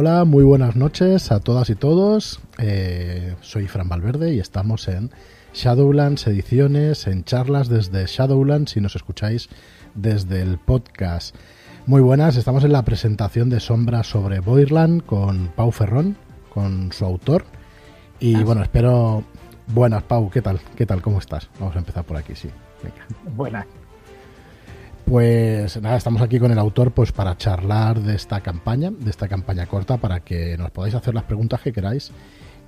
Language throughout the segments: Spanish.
Hola, muy buenas noches a todas y todos. Eh, soy Fran Valverde y estamos en Shadowlands Ediciones, en charlas desde Shadowlands, si nos escucháis desde el podcast. Muy buenas, estamos en la presentación de Sombra sobre Boirland con Pau Ferrón, con su autor. Y bueno, espero... Buenas, Pau, ¿qué tal? ¿Qué tal? ¿Cómo estás? Vamos a empezar por aquí, sí. Venga. Buenas. Pues nada, estamos aquí con el autor pues para charlar de esta campaña, de esta campaña corta, para que nos podáis hacer las preguntas que queráis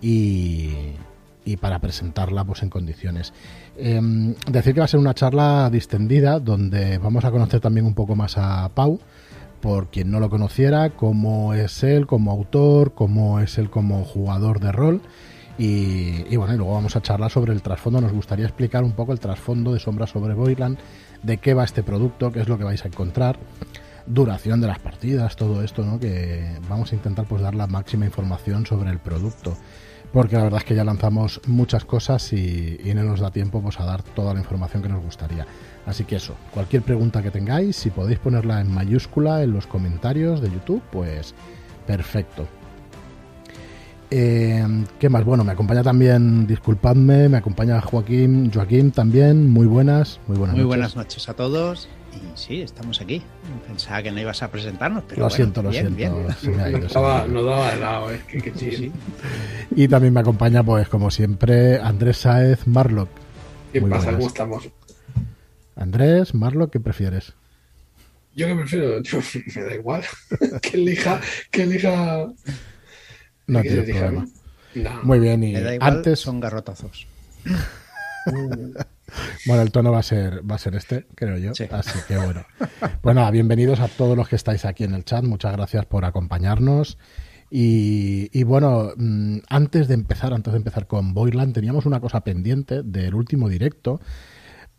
y, y para presentarla pues en condiciones. Em, decir que va a ser una charla distendida donde vamos a conocer también un poco más a Pau, por quien no lo conociera, cómo es él como autor, cómo es él como jugador de rol. Y, y bueno, y luego vamos a charlar sobre el trasfondo. Nos gustaría explicar un poco el trasfondo de Sombra sobre Boyland, de qué va este producto, qué es lo que vais a encontrar, duración de las partidas, todo esto, ¿no? Que vamos a intentar pues dar la máxima información sobre el producto. Porque la verdad es que ya lanzamos muchas cosas y, y no nos da tiempo pues, a dar toda la información que nos gustaría. Así que eso, cualquier pregunta que tengáis, si podéis ponerla en mayúscula en los comentarios de YouTube, pues perfecto. Eh, ¿Qué más? Bueno, me acompaña también, disculpadme, me acompaña Joaquín, Joaquín también, muy buenas, muy buenas Muy noches. buenas noches a todos. Y sí, estamos aquí. Pensaba que no ibas a presentarnos, pero Lo bueno, siento, lo bien, siento. bien. se me ha ido, Nos se me ha daba, daba de lado, eh. Que, que Sí, sí. Y también me acompaña, pues como siempre, Andrés Saez Marlock. ¿Qué Muy pasa? buenas. ¿Cómo estamos? Andrés, Marlock, ¿qué prefieres? Yo que prefiero, yo, me da igual. que elija, que elija. No elija problema. No. Muy bien, y igual, antes, son garrotazos. bueno, el tono va a ser, va a ser este, creo yo. Sí. Así que bueno. Pues nada, bienvenidos a todos los que estáis aquí en el chat. Muchas gracias por acompañarnos. Y, y bueno, mm, antes de empezar, antes de empezar con Boyland, teníamos una cosa pendiente del último directo,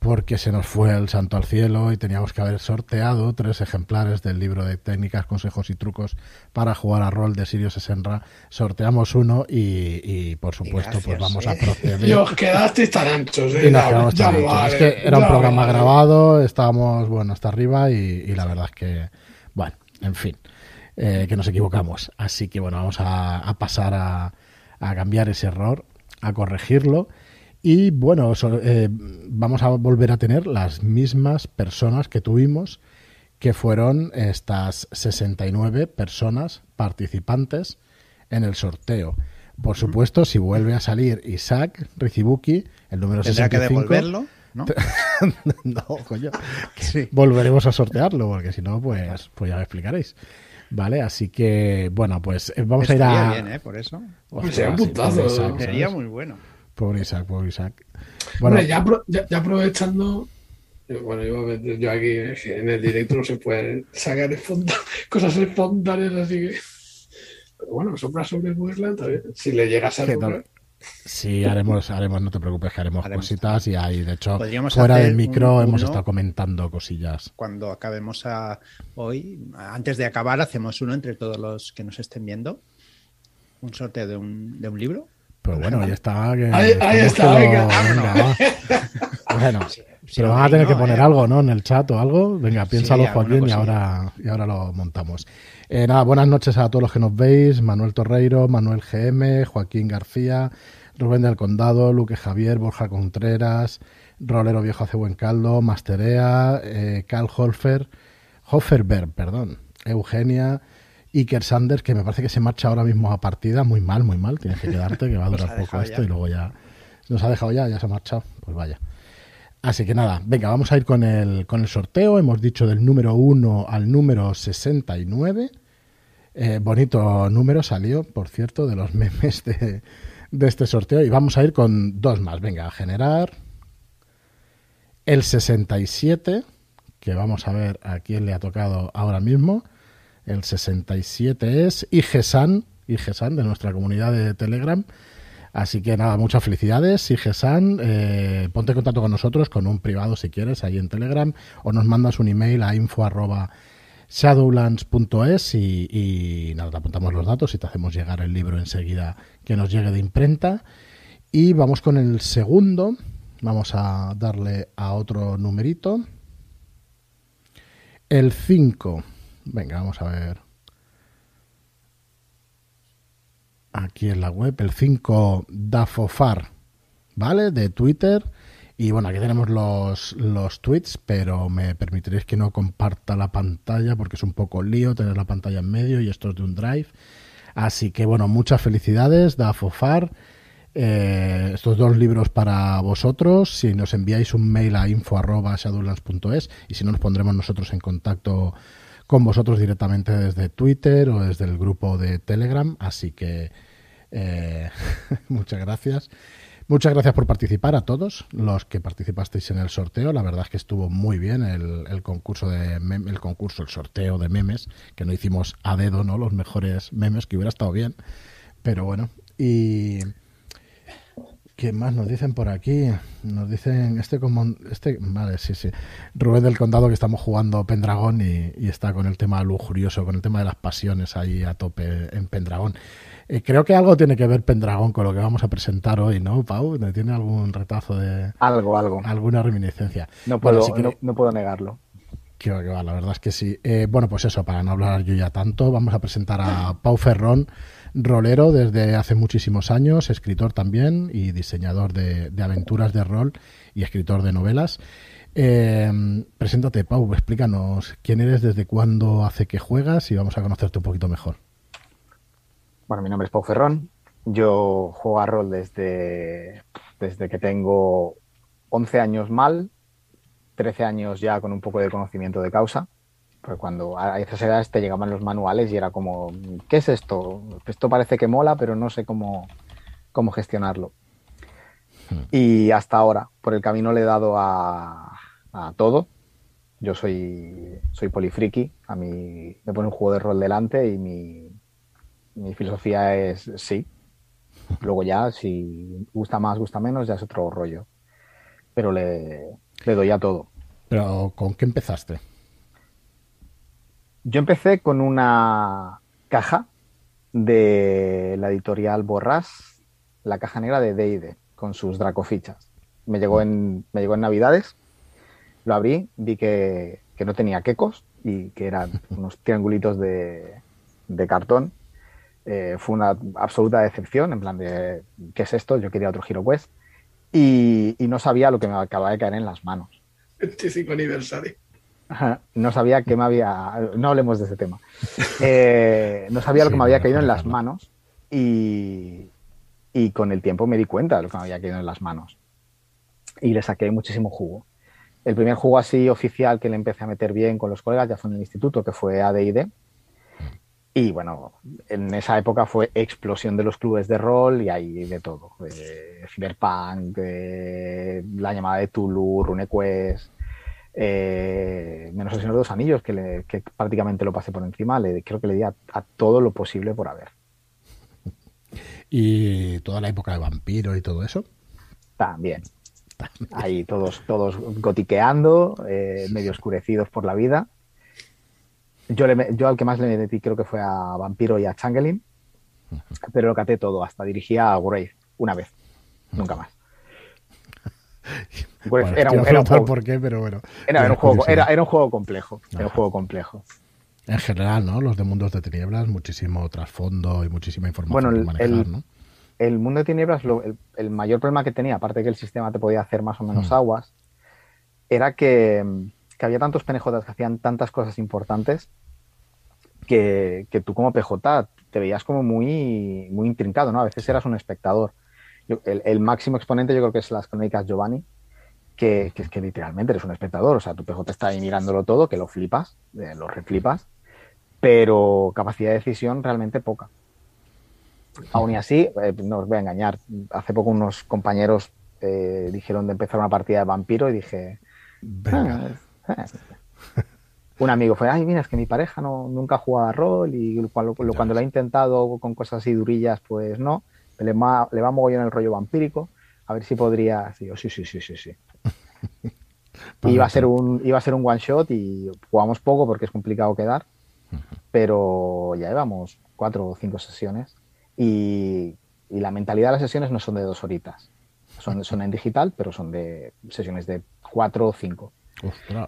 porque se nos fue el santo al cielo y teníamos que haber sorteado tres ejemplares del libro de técnicas, consejos y trucos para jugar a rol de Sirius Senra. Sorteamos uno y, y, por supuesto, gracias, pues vamos eh. a proceder. Y os quedasteis tan anchos, eh. Y nos quedamos ya tan anchos. vale, es que era un programa vale. grabado, estábamos, bueno, hasta arriba y, y la verdad es que, bueno, en fin, eh, que nos equivocamos. Así que, bueno, vamos a, a pasar a, a cambiar ese error, a corregirlo. Y bueno, so- eh, vamos a volver a tener las mismas personas que tuvimos, que fueron estas 69 personas participantes en el sorteo. Por supuesto, si vuelve a salir Isaac Rizibuki, el número Tendrá que 65, devolverlo, ¿no? no, coño. Sí. Volveremos a sortearlo, porque si no, pues, pues ya me explicaréis. Vale, así que, bueno, pues eh, vamos a ir a. bien, ¿eh? Por eso. Sería. Sería muy bueno. Pobre Isaac, pobre Isaac. Bueno, Hombre, ya, apro- ya- ya aprovechando. eh, Bueno, meter yo aquí en el directo no se pueden sacar cosas espontáneas, así que. Pero bueno, sombra sobre Burland también. Si le llegas a sí, haremos, haremos, no te preocupes, que haremos, Haremos. cositas y ahí, de hecho, Podríamos fuera del micro un- hemos uno- estado comentando cosillas. Cuando acabemos a hoy, antes de acabar, hacemos uno entre todos los que nos estén viendo. Un sorteo de un, de un libro. Pero bueno, ahí está. que- Ahí- está, venga, va. Bueno, pero van a tener no, que poner ¿eh? algo, ¿no? En el chat o algo. Venga, piénsalo, alguna Joaquín, y ahora, y ahora lo montamos. Eh, nada, buenas noches a todos los que nos veis. Manuel Torreiro, Manuel GM, Joaquín García, Rubén del Condado, Luque Javier, Borja Contreras, Rolero Viejo hace buen caldo, Masterea, eh, Carl Holfer, Hofferberg, perdón, Eugenia, Iker Sanders, que me parece que se marcha ahora mismo a partida, muy mal, muy mal, tienes que quedarte, que va a durar poco esto ya. y luego ya nos ha dejado ya, ya se ha marchado, pues vaya. Así que nada, venga, vamos a ir con el, con el sorteo. Hemos dicho del número 1 al número 69. Eh, bonito número salió, por cierto, de los memes de, de este sorteo. Y vamos a ir con dos más. Venga, a generar el 67, que vamos a ver a quién le ha tocado ahora mismo. El 67 es Igesan, Igesan de nuestra comunidad de Telegram. Así que nada, muchas felicidades, Igesan. Eh, ponte en contacto con nosotros con un privado si quieres ahí en Telegram o nos mandas un email a info arroba shadowlands.es y, y nada, te apuntamos los datos y te hacemos llegar el libro enseguida que nos llegue de imprenta. Y vamos con el segundo. Vamos a darle a otro numerito. El 5. Venga, vamos a ver. aquí en la web, el 5 Dafofar, ¿vale? De Twitter. Y bueno, aquí tenemos los, los tweets, pero me permitiréis que no comparta la pantalla porque es un poco lío tener la pantalla en medio y esto es de un drive. Así que bueno, muchas felicidades, Dafofar. Eh, estos dos libros para vosotros. Si nos enviáis un mail a info.shadowlands.es y si no, nos pondremos nosotros en contacto con vosotros directamente desde Twitter o desde el grupo de Telegram. Así que eh, muchas gracias. Muchas gracias por participar a todos los que participasteis en el sorteo. La verdad es que estuvo muy bien el, concurso de el concurso, el sorteo de memes, que no hicimos a dedo, ¿no? Los mejores memes, que hubiera estado bien. Pero bueno. Y ¿Qué más nos dicen por aquí? Nos dicen este como este vale, sí, sí. Rubén del Condado que estamos jugando Pendragón y, y, está con el tema lujurioso, con el tema de las pasiones ahí a tope en Pendragón. Eh, creo que algo tiene que ver Pendragón con lo que vamos a presentar hoy, ¿no, Pau? ¿Tiene algún retazo de algo, algo, alguna reminiscencia? No puedo, no, puedo negarlo. Que va, la verdad es que sí. Eh, bueno, pues eso, para no hablar yo ya tanto, vamos a presentar a Pau Ferrón rolero desde hace muchísimos años, escritor también y diseñador de, aventuras de rol y escritor de novelas. Eh, preséntate, Pau, explícanos quién eres, desde cuándo hace que juegas y vamos a conocerte un poquito mejor. Bueno, mi nombre es Pau Ferrón. Yo juego a rol desde, desde que tengo 11 años mal, 13 años ya con un poco de conocimiento de causa. Pues cuando a esas edades te llegaban los manuales y era como, ¿qué es esto? Esto parece que mola, pero no sé cómo, cómo gestionarlo. Hmm. Y hasta ahora, por el camino le he dado a, todo. Yo soy, soy polifriki, a mí me pone un juego de rol delante y mi, mi filosofía es sí. Luego ya, si gusta más, gusta menos, ya es otro rollo. Pero le, le doy a todo. ¿Pero con qué empezaste? Yo empecé con una caja de la editorial Borras, la caja negra de D&D, con sus dracofichas. Me llegó en, me llegó en Navidades, lo abrí, vi que, no tenía quecos y que eran unos triangulitos de, cartón. Eh, fue una absoluta decepción, en plan de, ¿qué es esto? Yo quería otro Hero Quest. Y, y no sabía lo que me acababa de caer en las manos. 25 aniversario no sabía que me había. No hablemos de ese tema. Eh, no sabía lo que me había caído en las manos y, con el tiempo me di cuenta de lo que me había caído en las manos. Y le saqué muchísimo jugo. El primer juego así oficial que le empecé a meter bien con los colegas ya fue en el instituto, que fue ADD. Y bueno, en esa época fue explosión de los clubes de rol y hay de todo. Cyberpunk, la llamada de Tulu, RuneQuest, eh, menos el Señor de los Anillos, que, prácticamente lo pasé por encima, le, creo que le di a, todo lo posible por haber. ¿Y toda la época de vampiro y todo eso? También. Ahí todos, todos gotiqueando, eh, medio oscurecidos por la vida. Yo, yo al que más le metí creo que fue a Vampiro y a Changeling, pero lo caté todo, hasta dirigía a Grave una vez, nunca más. Pues era, un, juego, por qué, pero bueno. Era, un juego, era, un juego complejo. Era un juego complejo. En general, ¿no? Los de Mundos de Tinieblas, muchísimo trasfondo y muchísima información bueno, el, el, Mundo de Tinieblas, el, mayor problema que tenía, aparte de que el sistema te podía hacer más o menos aguas, era que, había tantos PNJ que hacían tantas cosas importantes que, tú como PJ te veías como muy, muy intrincado, ¿no? A veces eras un espectador. El, máximo exponente yo creo que es las crónicas Giovanni, que, es que literalmente eres un espectador, o sea, tu PJ está ahí mirándolo todo, que lo flipas, eh, lo reflipas, pero capacidad de decisión realmente poca. Aún y así, eh, no os voy a engañar, hace poco unos compañeros eh, dijeron de empezar una partida de vampiro y dije... Ah, un amigo fue, ay, mira, es que mi pareja no, nunca ha jugado a rol y cuando, cuando lo ha intentado con cosas así durillas, pues no, le, va, le va mogollón el rollo vampírico, a ver si podría... sí, sí, sí, sí, sí iba, a ser un, iba a ser un one shot y jugamos poco porque es complicado quedar, pero ya llevamos cuatro o cinco sesiones y, la mentalidad de las sesiones no son de dos horitas. Son, son en digital, pero son de sesiones de cuatro o cinco.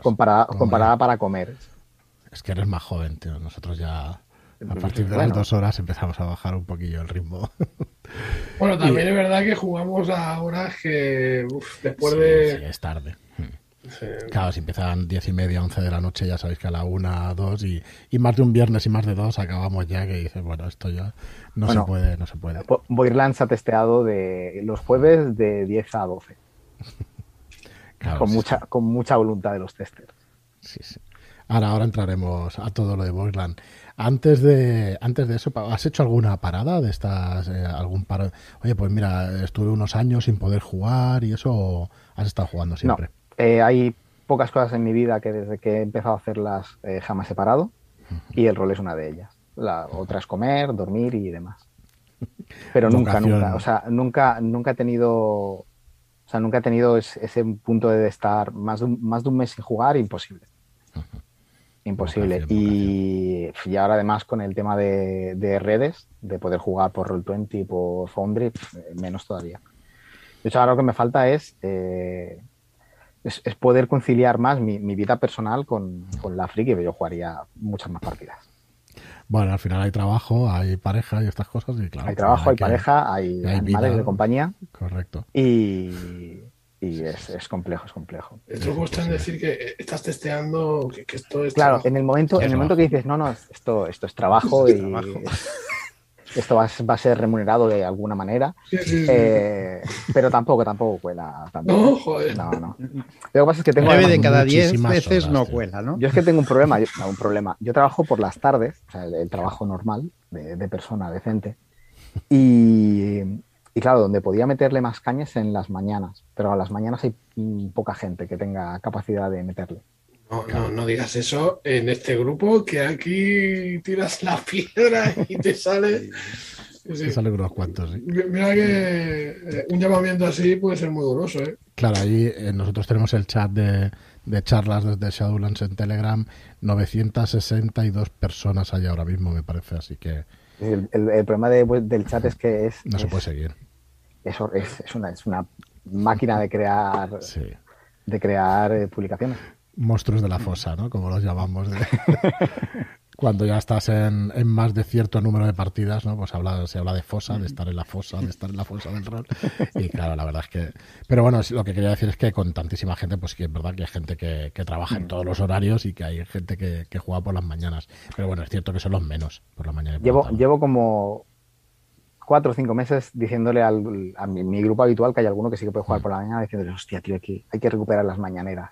comparada, comparada para comer. Es que eres más joven, tío. Nosotros ya A partir de las dos horas empezamos a bajar un poquillo el ritmo. Bueno, también es verdad que jugamos a horas que después de... Sí, es tarde. Claro, si empiezan diez y media, once de la noche, ya sabéis que a la una, dos y, y más de un viernes y más de dos acabamos ya que dices, bueno, esto ya no se puede, no se puede. Boirlands ha testeado de los jueves de 10 a 12. con, mucha, con mucha voluntad de los testers. Sí, sí. Ahora, ahora entraremos a todo lo de Boirland. Antes de, antes de eso, ¿has hecho alguna parada de estas? Eh, algún par... Oye, pues mira, estuve unos años sin poder jugar y eso, ¿has estado jugando siempre? Eh, hay pocas cosas en mi vida que desde que he empezado a hacerlas eh, jamás he parado y el rol es una de ellas. La otra es comer, dormir y demás. Pero nunca, nunca, o sea, nunca, nunca he tenido, o sea, nunca he tenido ese, punto de estar más de, un, más de un mes sin jugar, imposible. Imposible. y, y, ahora además con el tema de, redes, de poder jugar por Roll20, por Foundry, menos todavía. De hecho, ahora lo que me falta es eh, es, poder conciliar más mi, vida personal con, la friki, que yo jugaría muchas más partidas. Bueno, al final hay trabajo, hay pareja y estas cosas, y claro. Hay trabajo, hay, pareja, hay, animales de compañía. Correcto. Y, es, complejo, es complejo. El truco está en decir que estás testeando, que, esto es. Claro, en el momento, en el momento que dices, no, no, esto, esto es trabajo y. esto va, a ser remunerado de alguna manera. Eh, pero tampoco, tampoco cuela. No, joder. No, no. Lo que pasa es que tengo. de cada 10 veces no cuela, ¿no? Yo es que tengo un problema. Yo, un problema. Yo trabajo por las tardes, o sea, el, trabajo normal de, persona decente. Y, y, claro, donde podía meterle más cañas en las mañanas. Pero a las mañanas hay poca gente que tenga capacidad de meterle. No, no, digas eso en este grupo, que aquí tiras la piedra y te sale. Te sale unos cuantos, sí. Mira que eh, un llamamiento así puede ser muy doloroso, ¿eh? Claro, ahí eh, nosotros tenemos el chat de, charlas desde Shadowlands en Telegram. 962 personas hay ahora mismo, me parece, así que. El, problema del chat es que es. No se puede seguir. Eso es, es, una, es una máquina de crear. De crear eh, publicaciones monstruos de la fosa, ¿no? Como los llamamos. Cuando ya estás en, más de cierto número de partidas, ¿no? Pues habla, se habla de fosa, de estar en la fosa, de estar en la fosa del rol. Y claro, la verdad es que... Pero bueno, lo que quería decir es que con tantísima gente, pues sí es verdad que hay gente que, trabaja en todos los horarios y que hay gente que, juega por las mañanas. Pero bueno, es cierto que son los menos por la mañana. llevo, llevo como cuatro o cinco meses diciéndole al, a mi, grupo habitual que hay alguno que sí que puede jugar por la mañana, diciéndole, hostia, tío, aquí hay que recuperar las mañaneras.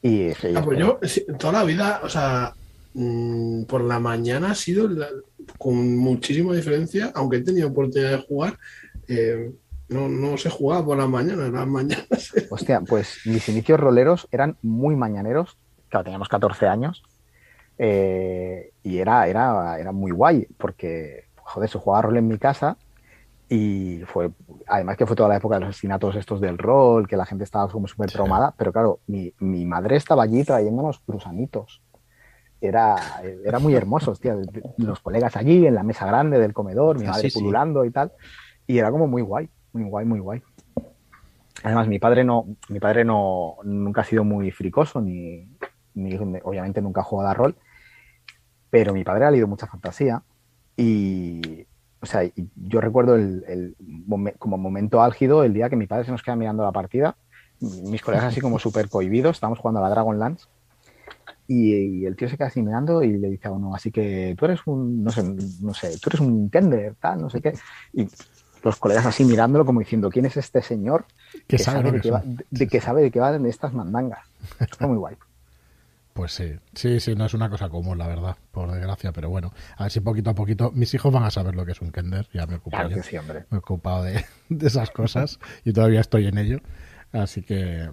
Y ah, pues yo, toda la vida, o sea, mm, por la mañana ha sido con muchísima diferencia, aunque he tenido oportunidad de jugar, eh, no, no se jugaba por la mañana, las mañanas. Hostia, pues mis inicios roleros eran muy mañaneros, claro, teníamos 14 años, eh, y era, era, era muy guay, porque, joder, se jugaba rol en mi casa y fue, además que fue toda la época de los asesinatos estos del rol, que la gente estaba como súper traumada, pero claro, mi, mi, madre estaba allí trayéndonos cruzanitos. Era, era muy hermoso, hostia, los colegas allí en la mesa grande del comedor, mi madre pululando y tal, y era como muy guay, muy guay, muy guay. Además, mi padre no, mi padre no, nunca ha sido muy fricoso, ni, ni obviamente nunca ha jugado a rol, pero mi padre ha leído mucha fantasía y, o sea, yo recuerdo el, como momento álgido el día que mi padre se nos queda mirando la partida, mis colegas así como súper cohibidos, estábamos jugando a la Dragonlance y, el tío se queda así mirando y le dice a uno, así que tú eres un, no sé, no sé, tú eres un tender, tal, no sé qué. Y los colegas así mirándolo como diciendo, ¿quién es este señor que, sabe, de, qué va, de, que sabe de qué van estas mandangas? Está muy guay. Pues sí, sí, sí, no es una cosa común, la verdad, por desgracia, pero bueno, a ver si poquito a poquito mis hijos van a saber lo que es un Kender, ya me he ocupado, me he ocupado de, de esas cosas y todavía estoy en ello, así que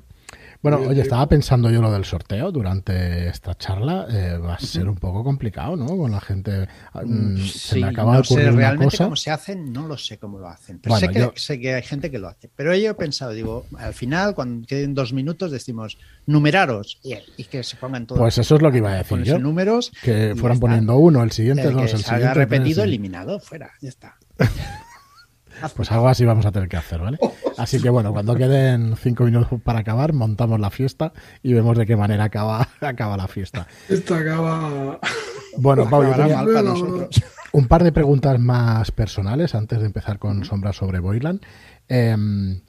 bueno, oye, estaba pensando yo lo del sorteo durante esta charla. Eh, va a ser un poco complicado, ¿no? Con la gente. Mm, mm, se me acaba no de sé realmente cómo se hacen, no lo sé cómo lo hacen. Pero sé, que, sé, que, hay gente que lo hace. Pero yo he pensado, digo, al final, cuando queden dos minutos, decimos numeraros y, que se pongan todos. Pues eso es lo que iba a decir yo. números. Que fueran poniendo uno, el siguiente, el dos, el siguiente. repetido, eliminado, fuera, ya está. Pues algo así vamos a tener que hacer, ¿vale? Así que bueno, cuando queden cinco minutos para acabar, montamos la fiesta y vemos de qué manera acaba, acaba la fiesta. Esto acaba. Bueno, Pau, un par de preguntas más personales antes de empezar con Sombras sobre Boyland. Em,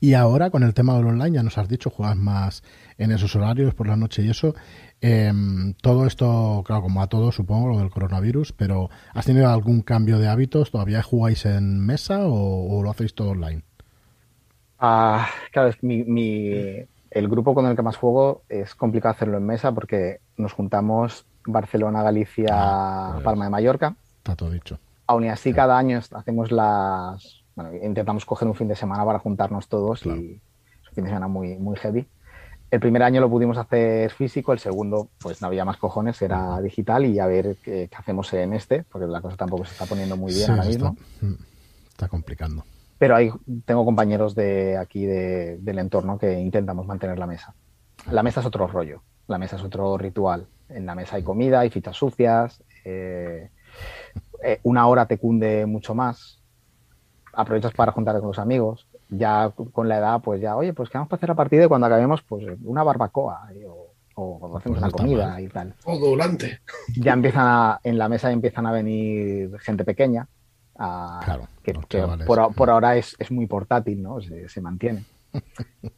y ahora con el tema del online, ya nos has dicho, juegas más en esos horarios por la noche y eso. Em, todo esto, claro, como a todos, supongo, lo del coronavirus, pero ¿has tenido algún cambio de hábitos? ¿Todavía jugáis en mesa o, lo hacéis todo online? Ah, claro, es mi, el grupo con el que más juego es complicado hacerlo en mesa porque nos juntamos Barcelona, Galicia, ah, pues Palma de Mallorca. Está todo dicho. Aún y así, cada año hacemos las. Bueno, intentamos coger un fin de semana para juntarnos todos y es un fin de semana muy, muy heavy. El primer año lo pudimos hacer físico, el segundo, pues no había más cojones, era digital y a ver qué, hacemos en este, porque la cosa tampoco se está poniendo muy bien ahora mismo. Mm, está, complicando. Pero hay, tengo compañeros de aquí del entorno que intentamos mantener la mesa. La mesa es otro rollo, la mesa es otro ritual. En la mesa hay comida, hay fichas sucias, eh, eh, una hora te cunde mucho más, aprovechas para juntarte con los amigos, ya con la edad, pues ya, oye, pues que vamos para hacer la partida y cuando acabemos, pues una barbacoa o, o hacemos una comida y tal. O durante. Ya empiezan a, en la mesa empiezan a venir gente pequeña, claro, que, por, por, ahora es, es, muy portátil, ¿no? Se, se mantiene.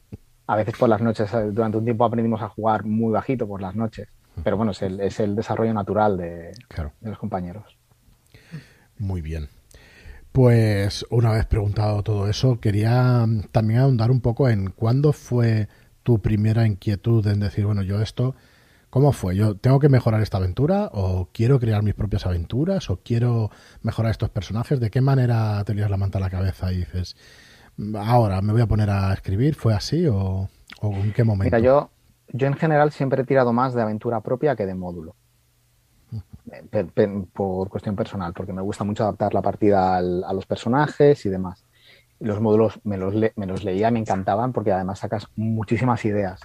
A veces por las noches, durante un tiempo aprendimos a jugar muy bajito por las noches, pero bueno, es el, es el desarrollo natural de, de los compañeros. Muy bien. Pues una vez preguntado todo eso, quería también ahondar un poco en cuándo fue tu primera inquietud en decir, bueno, yo esto, ¿cómo fue? ¿Yo tengo que mejorar esta aventura o quiero crear mis propias aventuras o quiero mejorar estos personajes? ¿De qué manera te la manta a la cabeza y dices, ahora me voy a poner a escribir? ¿Fue así o, en qué momento? Mira, yo, yo en general siempre he tirado más de aventura propia que de módulo por cuestión personal, porque me gusta mucho adaptar la partida a los personajes y demás. los módulos me los, me los leía, me encantaban porque además sacas muchísimas ideas.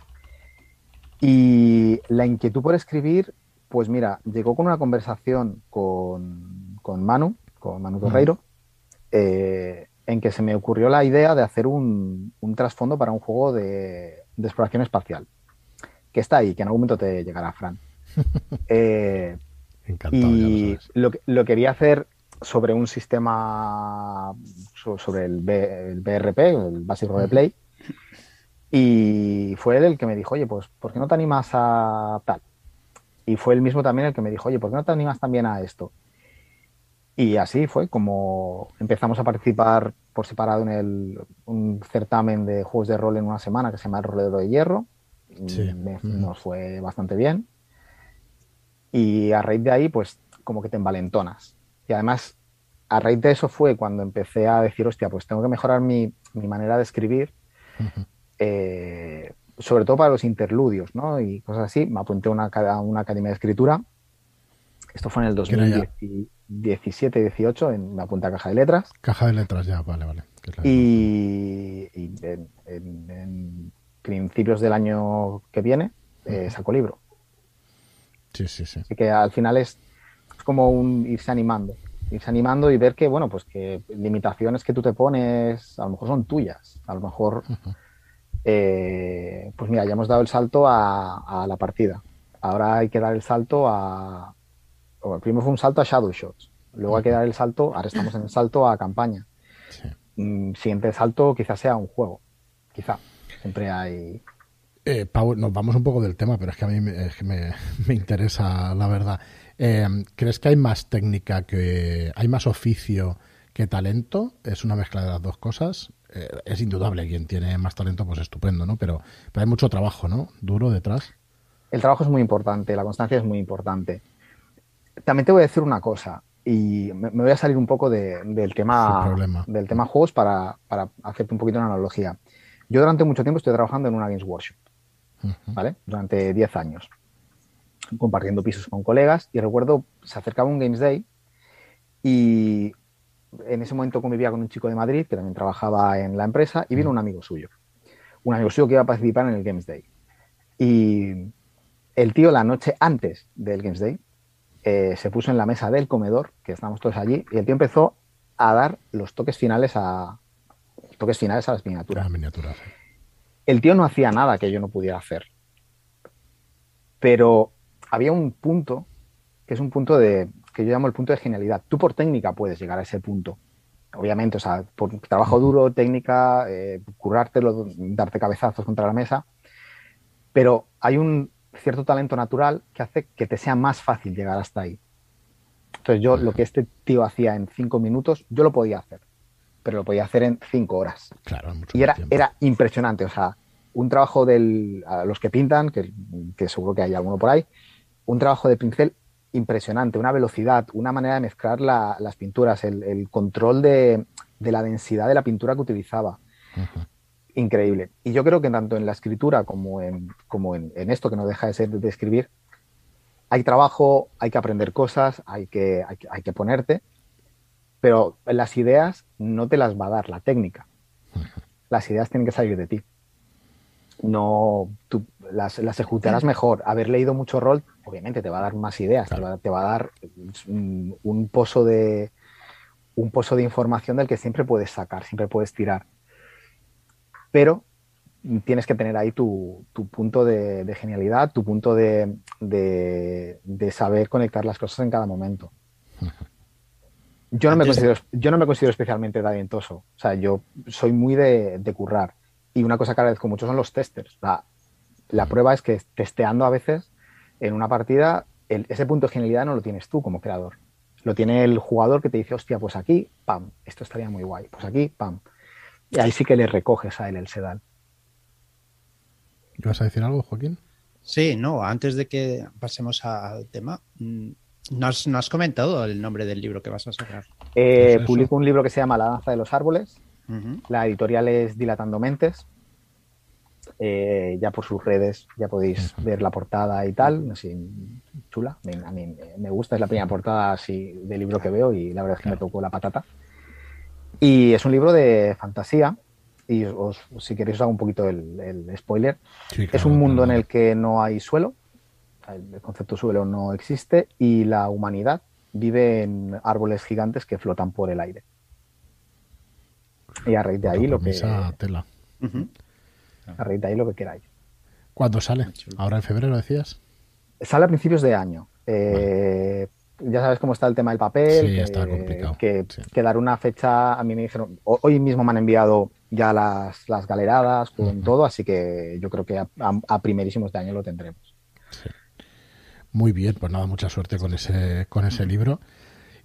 Y la inquietud por escribir, pues mira, llegó con una conversación con, con Manu, con Manu Torreiro, eh, en que se me ocurrió la idea de hacer un, un trasfondo para un juego de, de, exploración espacial, que está ahí, que en algún momento te llegará, Fran. Eh, y lo, quería hacer sobre un sistema, sobre el, BRP, el Basic Role Play. Y fue él el que me dijo, oye, pues, ¿por qué no te animas a tal? Y fue él mismo también el que me dijo, oye, ¿por qué no te animas también a esto? Y así fue como empezamos a participar por separado en el, un certamen de juegos de rol en una semana que se llama El Rolero de Hierro. Nos fue bastante bien. Y a raíz de ahí, pues como que te envalentonas. Y además, a raíz de eso fue cuando empecé a decir, hostia, pues tengo que mejorar mi, manera de escribir, eh, sobre todo para los interludios, ¿no? Y cosas así. Me apunté a una, una academia de escritura. Esto fue en el 2017-18, me apunté a Caja de Letras. Caja de Letras, ya, vale, vale. y, en, principios del año que viene eh, saco libro. Sí, sí, sí. Así que al final es, como un irse animando, irse animando y ver que, bueno, pues que limitaciones que tú te pones a lo mejor son tuyas, a lo mejor, eh, pues mira, ya hemos dado el salto a, la partida. Ahora hay que dar el salto a, bueno, primero fue un salto a Shadow Shots, luego hay que dar el salto, ahora estamos en el salto a campaña. Sí. Mm, siguiente salto quizás sea un juego, quizá. Siempre hay eh, Pau, nos vamos un poco del tema, pero es que a mí me, me, interesa la verdad. Eh, ¿Crees que hay más técnica, que hay más oficio que talento? ¿Es una mezcla de las dos cosas? Eh, es indudable, quien tiene más talento, pues estupendo, ¿no? Pero, pero hay mucho trabajo, ¿no? Duro detrás. El trabajo es muy importante, la constancia es muy importante. También te voy a decir una cosa, y me, voy a salir un poco del, tema, del tema juegos para, para hacerte un poquito una analogía. Yo durante mucho tiempo estoy trabajando en una Games Workshop. ¿Vale? Durante 10 años, compartiendo pisos con colegas. Y recuerdo, se acercaba un Games Day y en ese momento convivía con un chico de Madrid que también trabajaba en la empresa y vino un amigo suyo. Un amigo suyo que iba a participar en el Games Day. Y el tío, la noche antes del Games Day, eh, se puso en la mesa del comedor, que estábamos todos allí, y el tío empezó a dar los toques finales a toques finales a las miniaturas. miniaturas el tío no hacía nada que yo no pudiera hacer. Pero había un punto que es un punto de, que yo llamo el punto de genialidad. Tú por técnica puedes llegar a ese punto. Obviamente, o sea, por trabajo duro, técnica, eh, currártelo, darte cabezazos contra la mesa, pero hay un cierto talento natural que hace que te sea más fácil llegar hasta ahí. Entonces yo lo que este tío hacía en cinco minutos, yo lo podía hacer, pero lo podía hacer en cinco horas. Claro, y era, era impresionante, o sea, un trabajo de los que pintan, que, seguro que hay alguno por ahí, un trabajo de pincel impresionante, una velocidad, una manera de mezclar las pinturas, el, control de, la densidad de la pintura que utilizaba. Increíble. Y yo creo que tanto en la escritura como en, como en, esto que no deja de ser de escribir, hay trabajo, hay que aprender cosas, hay que, hay que ponerte, pero las ideas no te las va a dar la técnica. Las ideas tienen que salir de ti no tú las, las ejecutarás mejor. Haber leído mucho rol, obviamente te va a dar más ideas, te, va, a dar un, pozo de un pozo de información del que siempre puedes sacar, siempre puedes tirar. Pero tienes que tener ahí tu, punto de, genialidad, tu punto de, saber conectar las cosas en cada momento. Yo no, me considero, yo no me considero especialmente talentoso. O sea, yo soy muy de currar y una cosa que agradezco mucho son los testers. La, prueba es que testeando a veces en una partida, ese punto de genialidad no lo tienes tú como creador. Lo tiene el jugador que te dice, hostia, pues aquí, pam, esto estaría muy guay. Pues aquí, pam. Y ahí sí que le recoges a él el sedal. ¿Vas a decir algo, Joaquín? Sí, no, antes de que pasemos al tema, ¿no has, comentado el nombre del libro que vas a sacar? Eh, publico un libro que se llama La danza de los árboles, la editorial es Dilatando Mentes. Eh, ya por sus redes ya podéis ver la portada y tal, así chula. A mí me gusta, es la primera portada así de libro que veo y la verdad es que me tocó la patata. Y es un libro de fantasía. Y os, si queréis os hago un poquito el, spoiler. es un mundo en el que no hay suelo, el concepto suelo no existe y la humanidad vive en árboles gigantes que flotan por el aire. Y a raíz de ahí lo que. Tela. A raíz de ahí lo que queráis. ¿Cuándo sale? ¿Ahora en febrero decías? Sale a principios de año. Eh, ya sabes cómo está el tema del papel. Sí, está complicado. Que, dar una fecha, a mí me dijeron, hoy mismo me han enviado ya las, las galeradas con todo, así que yo creo que a, primerísimos de año lo tendremos. Muy bien, pues nada, mucha suerte con ese, con ese libro.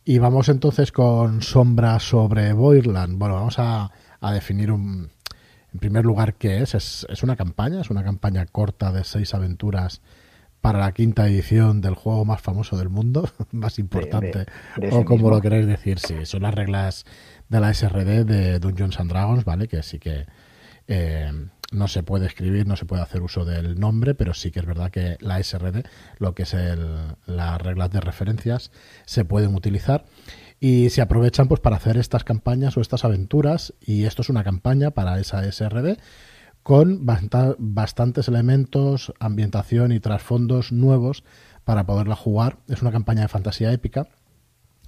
Y vamos entonces con Sombra sobre Boirland. Bueno, vamos a, definir un, en primer lugar qué es. es. es. una campaña, es una campaña corta de seis aventuras para la quinta edición del juego más famoso del mundo, más importante, o como lo queréis decir. Sí, son las reglas de la SRD de Dungeons and Dragons, ¿vale? Que sí que eh, no se puede escribir, no se puede hacer uso del nombre, pero sí que es verdad que la SRD, lo que es las reglas de referencias, se pueden utilizar y se aprovechan pues para hacer estas campañas o estas aventuras y esto es una campaña para esa SRD con bastantes elementos, ambientación y trasfondos nuevos para poderla jugar. Es una campaña de fantasía épica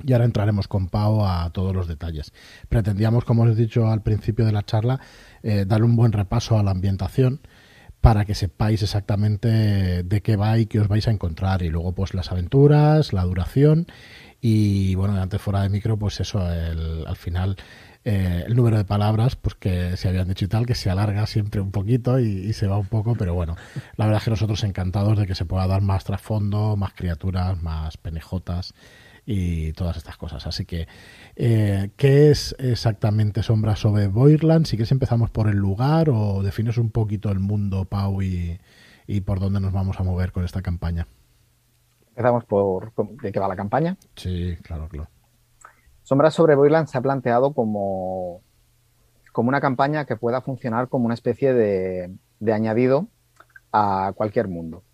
y ahora entraremos con Pau a todos los detalles. Pretendíamos, como os he dicho al principio de la charla, eh, dar un buen repaso a la ambientación para que sepáis exactamente de qué va y qué os vais a encontrar. Y luego, pues las aventuras, la duración y, bueno, antes fuera de micro, pues eso, al final eh, el número de palabras, pues que se habían dicho y tal, que se alarga siempre un poquito y, y, se va un poco, pero bueno, la verdad es que nosotros encantados de que se pueda dar más trasfondo, más criaturas, más penejotas y todas estas cosas. Así que, eh, ¿qué es exactamente Sombra sobre Boirland? Si quieres empezamos por el lugar o defines un poquito el mundo, Pau, y, por dónde nos vamos a mover con esta campaña. Empezamos por de qué va la campaña. Sí, claro, claro. Sombra sobre Boirland se ha planteado como, como una campaña que pueda funcionar como una especie de, de añadido a cualquier mundo.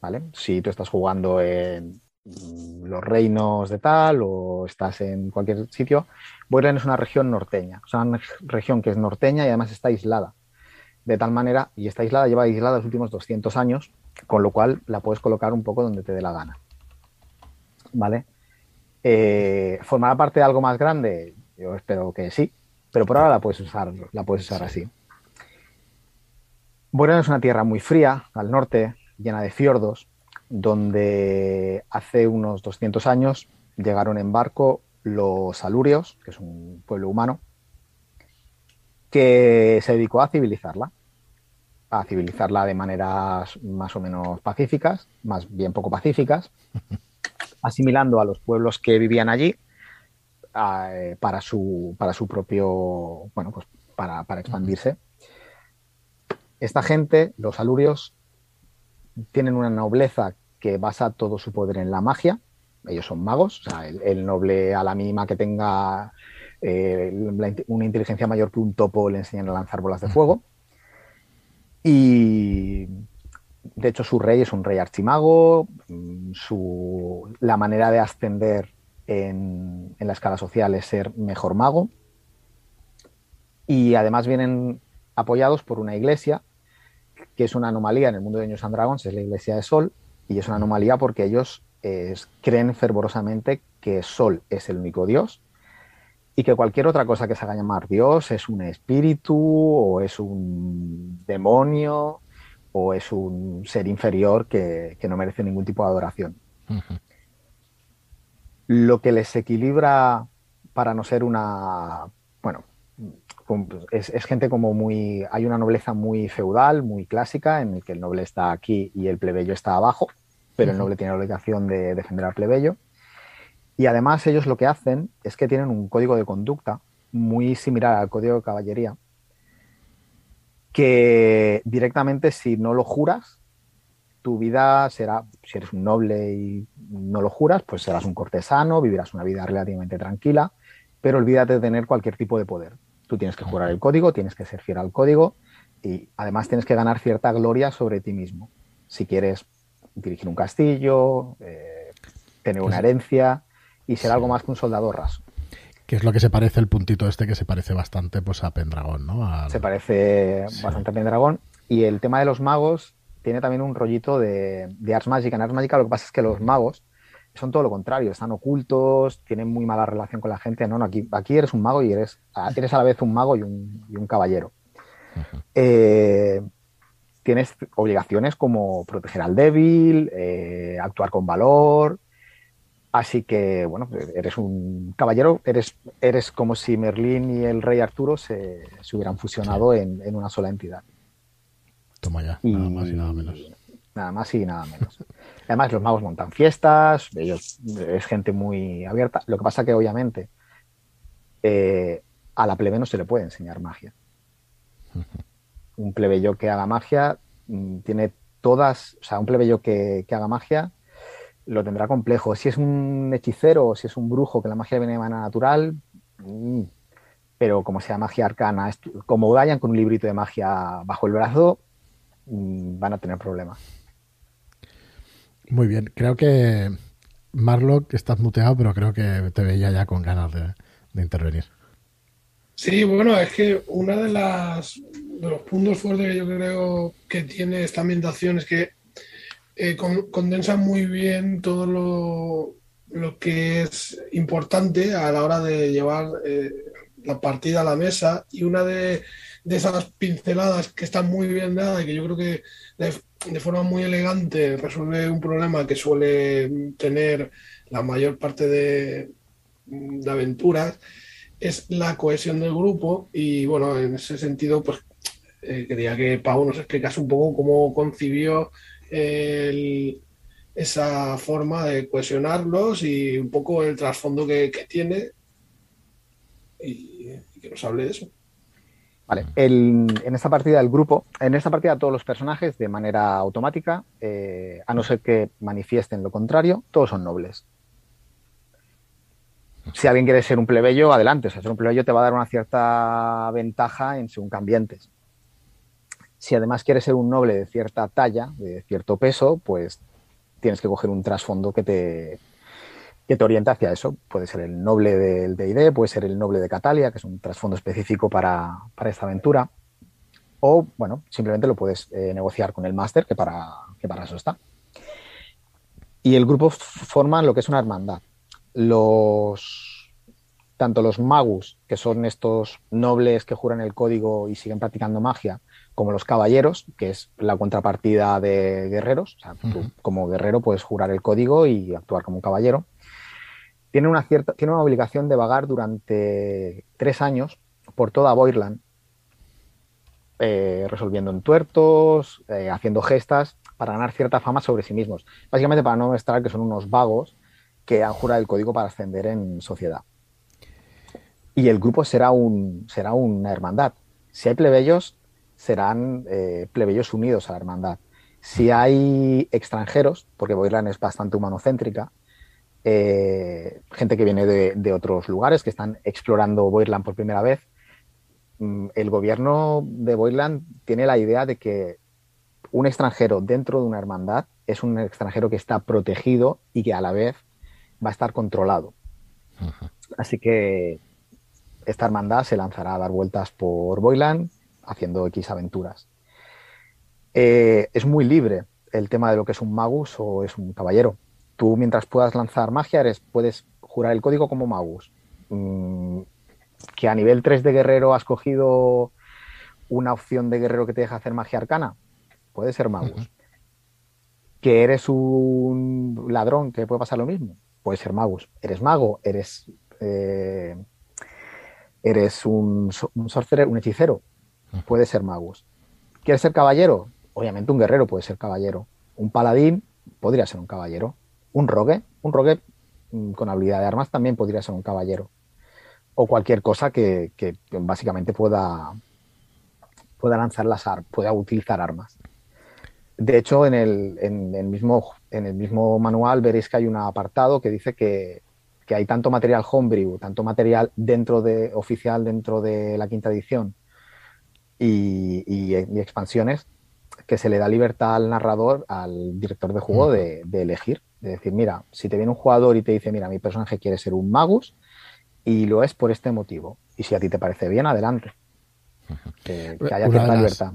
¿Vale? Si tú estás jugando en, los reinos de tal o estás en cualquier sitio, Boirland es una región norteña, es una región que es norteña y además está aislada. De tal manera, y está aislada, lleva aislada los últimos 200 años, con lo cual la puedes colocar un poco donde te dé la gana. ¿Vale? Eh, ¿Formará parte de algo más grande? Yo espero que sí, pero por ahora la puedes usar, la puedes usar así. Boirland es una tierra muy fría, al norte, llena de fiordos, donde hace unos 200 años llegaron en barco los alurios, que es un pueblo humano, que se dedicó a civilizarla, a civilizarla de maneras más o menos pacíficas, más bien poco pacíficas, asimilando a los pueblos que vivían allí eh, para, su, para su propio, bueno, pues para, para expandirse. Esta gente, los alurios, tienen una nobleza que basa todo su poder en la magia. Ellos son magos, o sea, el, noble a la mínima que tenga eh, una inteligencia mayor que un topo le enseñan a lanzar bolas de fuego. Y de hecho su rey es un rey archimago, su, la manera de ascender en, en la escala social es ser mejor mago. Y además vienen apoyados por una iglesia que es una anomalía en el mundo de Dungeons and Dragons, es la Iglesia de Sol, y es una anomalía porque ellos eh, creen fervorosamente que Sol es el único Dios y que cualquier otra cosa que se haga llamar Dios es un espíritu o es un demonio o es un ser inferior que, no merece ningún tipo de adoración. Lo que les equilibra para no ser una, bueno, es, gente como muy. Hay una nobleza muy feudal, muy clásica, en el que el noble está aquí y el plebeyo está abajo, pero el noble tiene la obligación de defender al plebeyo. Y además, ellos lo que hacen es que tienen un código de conducta muy similar al código de caballería, que directamente, si no lo juras, tu vida será, si eres un noble y no lo juras, pues serás un cortesano, vivirás una vida relativamente tranquila, pero olvídate de tener cualquier tipo de poder. Tú tienes que jurar el código, tienes que ser fiel al código y además tienes que ganar cierta gloria sobre ti mismo. Si quieres dirigir un castillo, eh, tener una herencia y ser algo más que un soldado raso. Que es lo que se parece el puntito este que se parece bastante pues a Pendragón, ¿no? Se parece bastante a Pendragón. Y el tema de los magos tiene también un rollito de, de Ars Magica. En Ars Magica lo que pasa es que los magos son todo lo contrario, están ocultos, tienen muy mala relación con la gente. No, no, aquí, aquí eres un mago y eres, eres a la vez un mago y un, caballero. Eh, tienes obligaciones como proteger al débil, eh, actuar con valor. Así que, bueno, eres un caballero, eres, eres como si Merlín y el rey Arturo se, hubieran fusionado en, una sola entidad. Toma ya, nada más y nada menos. Nada más y nada menos. Además, los magos montan fiestas, ellos es gente muy abierta. Lo que pasa que, obviamente, eh, a la plebe no se le puede enseñar magia. Un plebeyo que haga magia mm, tiene todas, o sea, un plebeyo que, haga magia lo tendrá complejo. Si es un hechicero o si es un brujo que la magia viene de manera natural, mm, pero como sea magia arcana, como vayan con un librito de magia bajo el brazo, mm, van a tener problemas. Muy bien, creo que Marlock estás muteado, pero creo que te veía ya con ganas de, intervenir. Sí, bueno, es que una de las de los puntos fuertes que yo creo que tiene esta ambientación es que eh, condensa muy bien todo lo, lo, que es importante a la hora de llevar eh, la partida a la mesa y una de, de, esas pinceladas que están muy bien dadas y que yo creo que de forma muy elegante resuelve un problema que suele tener la mayor parte de, aventuras, es la cohesión del grupo y bueno, en ese sentido, pues eh, quería que Pau nos explicase un poco cómo concibió esa forma de cohesionarlos y un poco el trasfondo que, tiene y que nos hable de eso. Vale, en esta partida del grupo, en esta partida todos los personajes de manera automática, eh, a no ser que manifiesten lo contrario, todos son nobles. Si alguien quiere ser un plebeyo, adelante. O sea, ser un plebeyo te va a dar una cierta ventaja en según cambientes. Si además quieres ser un noble de cierta talla, de cierto peso, pues tienes que coger un trasfondo que te, que te orienta hacia eso. Puede ser el noble del DD, puede ser el noble de Catalia, que es un trasfondo específico para, esta aventura. O, bueno, simplemente lo puedes eh, negociar con el máster, que para, que para eso está. Y el grupo forma lo que es una hermandad. Los, tanto los magus, que son estos nobles que juran el código y siguen practicando magia, como los caballeros, que es la contrapartida de guerreros. O sea, tú como guerrero puedes jurar el código y actuar como un caballero. Tiene una, cierta, una obligación de vagar durante tres años por toda Boirland, eh, resolviendo entuertos, eh, haciendo gestas, para ganar cierta fama sobre sí mismos. Básicamente para no mostrar que son unos vagos que han jurado el código para ascender en sociedad. Y el grupo será, un, será una hermandad. Si hay plebeyos, serán eh, plebeyos unidos a la hermandad. Si hay extranjeros, porque Boirland es bastante humanocéntrica, eh, gente que viene de, otros lugares, que están explorando Boirland por primera vez, mm, el gobierno de Boirland tiene la idea de que un extranjero dentro de una hermandad es un extranjero que está protegido y que a la vez va a estar controlado. Así que esta hermandad se lanzará a dar vueltas por Boyland haciendo X aventuras. Eh, es muy libre el tema de lo que es un magus o es un caballero. Tú mientras puedas lanzar magia eres, puedes jurar el código como magus. Mm, que a nivel 3 de guerrero has cogido una opción de guerrero que te deja hacer magia arcana, puede ser magus. Que eres un ladrón, que puede pasar lo mismo, puede ser magus. Eres mago, eres eh, eres un, un sorcerer, un hechicero, puede ser magus. ¿Quieres ser caballero? Obviamente un guerrero puede ser caballero. Un paladín podría ser un caballero. Un rogue, un rogue mm, con habilidad de armas también podría ser un caballero. O cualquier cosa que, básicamente pueda, pueda lanzar las armas, pueda utilizar armas. De hecho, en el, en, el mismo, en el mismo manual veréis que hay un apartado que dice que que hay tanto material homebrew, tanto material dentro de oficial dentro de la quinta edición y, expansiones, que se le da libertad al narrador, al director de juego, de, elegir. De decir, mira, si te viene un jugador y te dice, mira, mi personaje quiere ser un magus y lo es por este motivo. Y si a ti te parece bien, adelante. Que, haya cierta libertad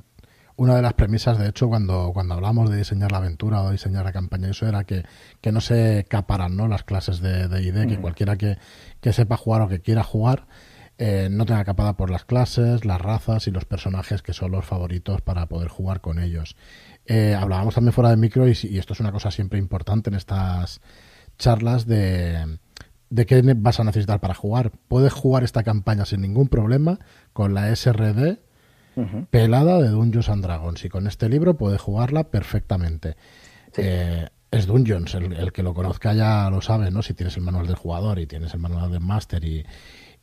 una de las premisas, de hecho, cuando, cuando hablamos de diseñar la aventura o diseñar la campaña, eso era que, no se caparan ¿no? las clases de, de ID, que cualquiera que, sepa jugar o que quiera jugar eh, no tenga capada por las clases, las razas y los personajes que son los favoritos para poder jugar con ellos. Eh, hablábamos también fuera de micro y, y, esto es una cosa siempre importante en estas charlas de, de qué vas a necesitar para jugar. Puedes jugar esta campaña sin ningún problema con la SRD pelada de Dungeons and Dragons. Y con este libro puede jugarla perfectamente. Eh, es Dungeons, el, que lo conozca ya lo sabe, ¿no? Si tienes el manual del jugador y tienes el manual del máster y,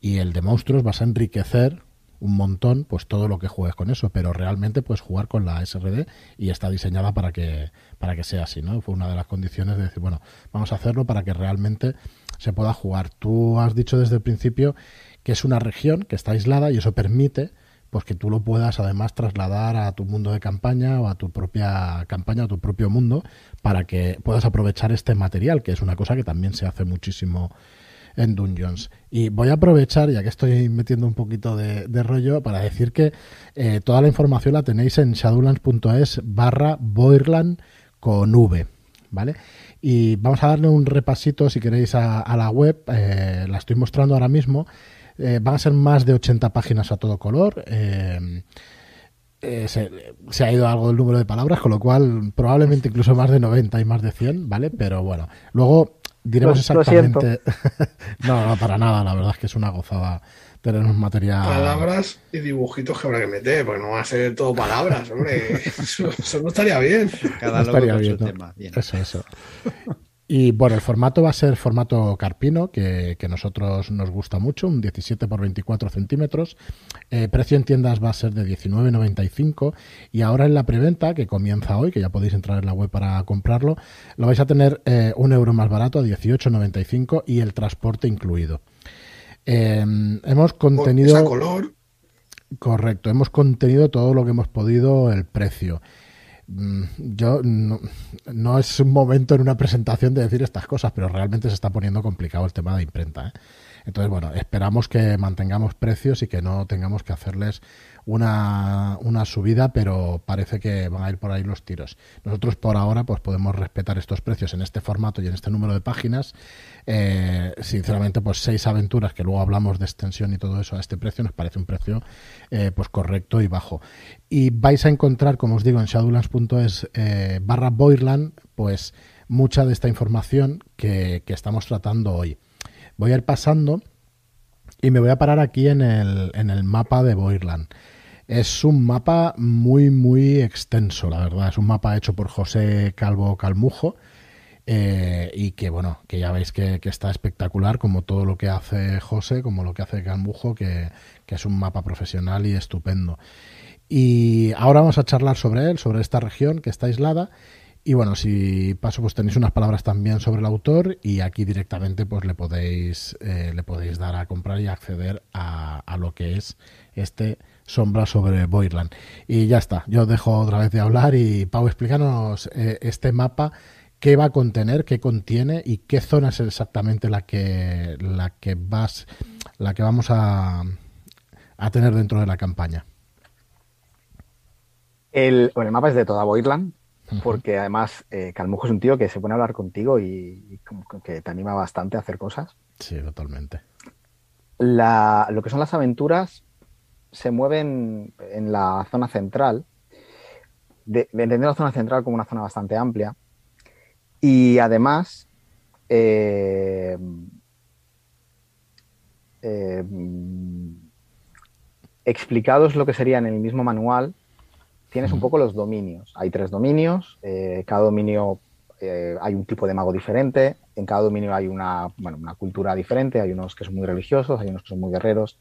el de monstruos, vas a enriquecer un montón pues todo lo que juegues con eso, pero realmente puedes jugar con la SRD y está diseñada para que para que sea así, ¿no? Fue una de las condiciones de decir, bueno, vamos a hacerlo para que realmente se pueda jugar. Tú has dicho desde el principio que es una región que está aislada y eso permite pues que tú lo puedas además trasladar a tu mundo de campaña o a tu propia campaña, a tu propio mundo, para que puedas aprovechar este material, que es una cosa que también se hace muchísimo en Dungeons. Y voy a aprovechar, ya que estoy metiendo un poquito de, rollo, para decir que eh, toda la información la tenéis en shadowlands.es barra Boirland con V, ¿vale? Y vamos a darle un repasito, si queréis, a, la web. Eh, la estoy mostrando ahora mismo. Eh, van a ser más de 80 páginas a todo color. Se, ha ido algo del número de palabras, con lo cual probablemente incluso más de 90 y más de 100, ¿vale? Pero bueno, luego diremos exactamente. no, no, para nada, la verdad es que es una gozada tener un material. Palabras y dibujitos que habrá que meter, porque no va a ser todo palabras, hombre. eso, no estaría bien. Cada no estaría bien, tema. bien, Eso, eso. Y bueno, el formato va a ser formato carpino, que, que nosotros nos gusta mucho, un 17 por 24 centímetros. Eh, precio en tiendas va a ser de 19,95 y ahora en la preventa, que comienza hoy, que ya podéis entrar en la web para comprarlo, lo vais a tener eh, un euro más barato a 18,95 y el transporte incluido. Eh, hemos contenido... color. Correcto, hemos contenido todo lo que hemos podido el precio. Mm, yo no, es un momento en una presentación de decir estas cosas, pero realmente se está poniendo complicado el tema de imprenta. ¿eh? Entonces, bueno, esperamos que mantengamos precios y que no tengamos que hacerles una, una subida, pero parece que van a ir por ahí los tiros. Nosotros por ahora pues podemos respetar estos precios en este formato y en este número de páginas. Eh, sinceramente, pues seis aventuras, que luego hablamos de extensión y todo eso a este precio, nos parece un precio eh, pues correcto y bajo. Y vais a encontrar, como os digo, en shadowlands.es eh, barra Boirland, pues mucha de esta información que, que estamos tratando hoy. Voy a ir pasando y me voy a parar aquí en el, en el mapa de Boirland. Es un mapa muy, muy extenso, la verdad. Es un mapa hecho por José Calvo Calmujo. Eh, y que bueno, que ya veis que, está espectacular, como todo lo que hace José, como lo que hace Calmujo, que, que es un mapa profesional y estupendo. Y ahora vamos a charlar sobre él, sobre esta región que está aislada. Y bueno, si paso, pues tenéis unas palabras también sobre el autor y aquí directamente pues le podéis, eh, le podéis dar a comprar y acceder a, a lo que es este sombra sobre Boirland. Y ya está, yo dejo otra vez de hablar y Pau, explícanos eh, este mapa, qué va a contener, qué contiene y qué zona es exactamente la que, la que vas, la que vamos a, a tener dentro de la campaña. El, el mapa es de toda Boirland, porque además eh, Calmujo es un tío que se pone a hablar contigo y, que te anima bastante a hacer cosas. Sí, totalmente. La, lo que son las aventuras se mueven en la zona central, de, entender la zona central como una zona bastante amplia, y además eh, eh, explicados lo que sería en el mismo manual, tienes un poco los dominios. Hay tres dominios, eh, cada dominio hay un tipo de mago diferente, en cada dominio hay una, bueno, una cultura diferente, hay unos que son muy religiosos, hay unos que son muy guerreros,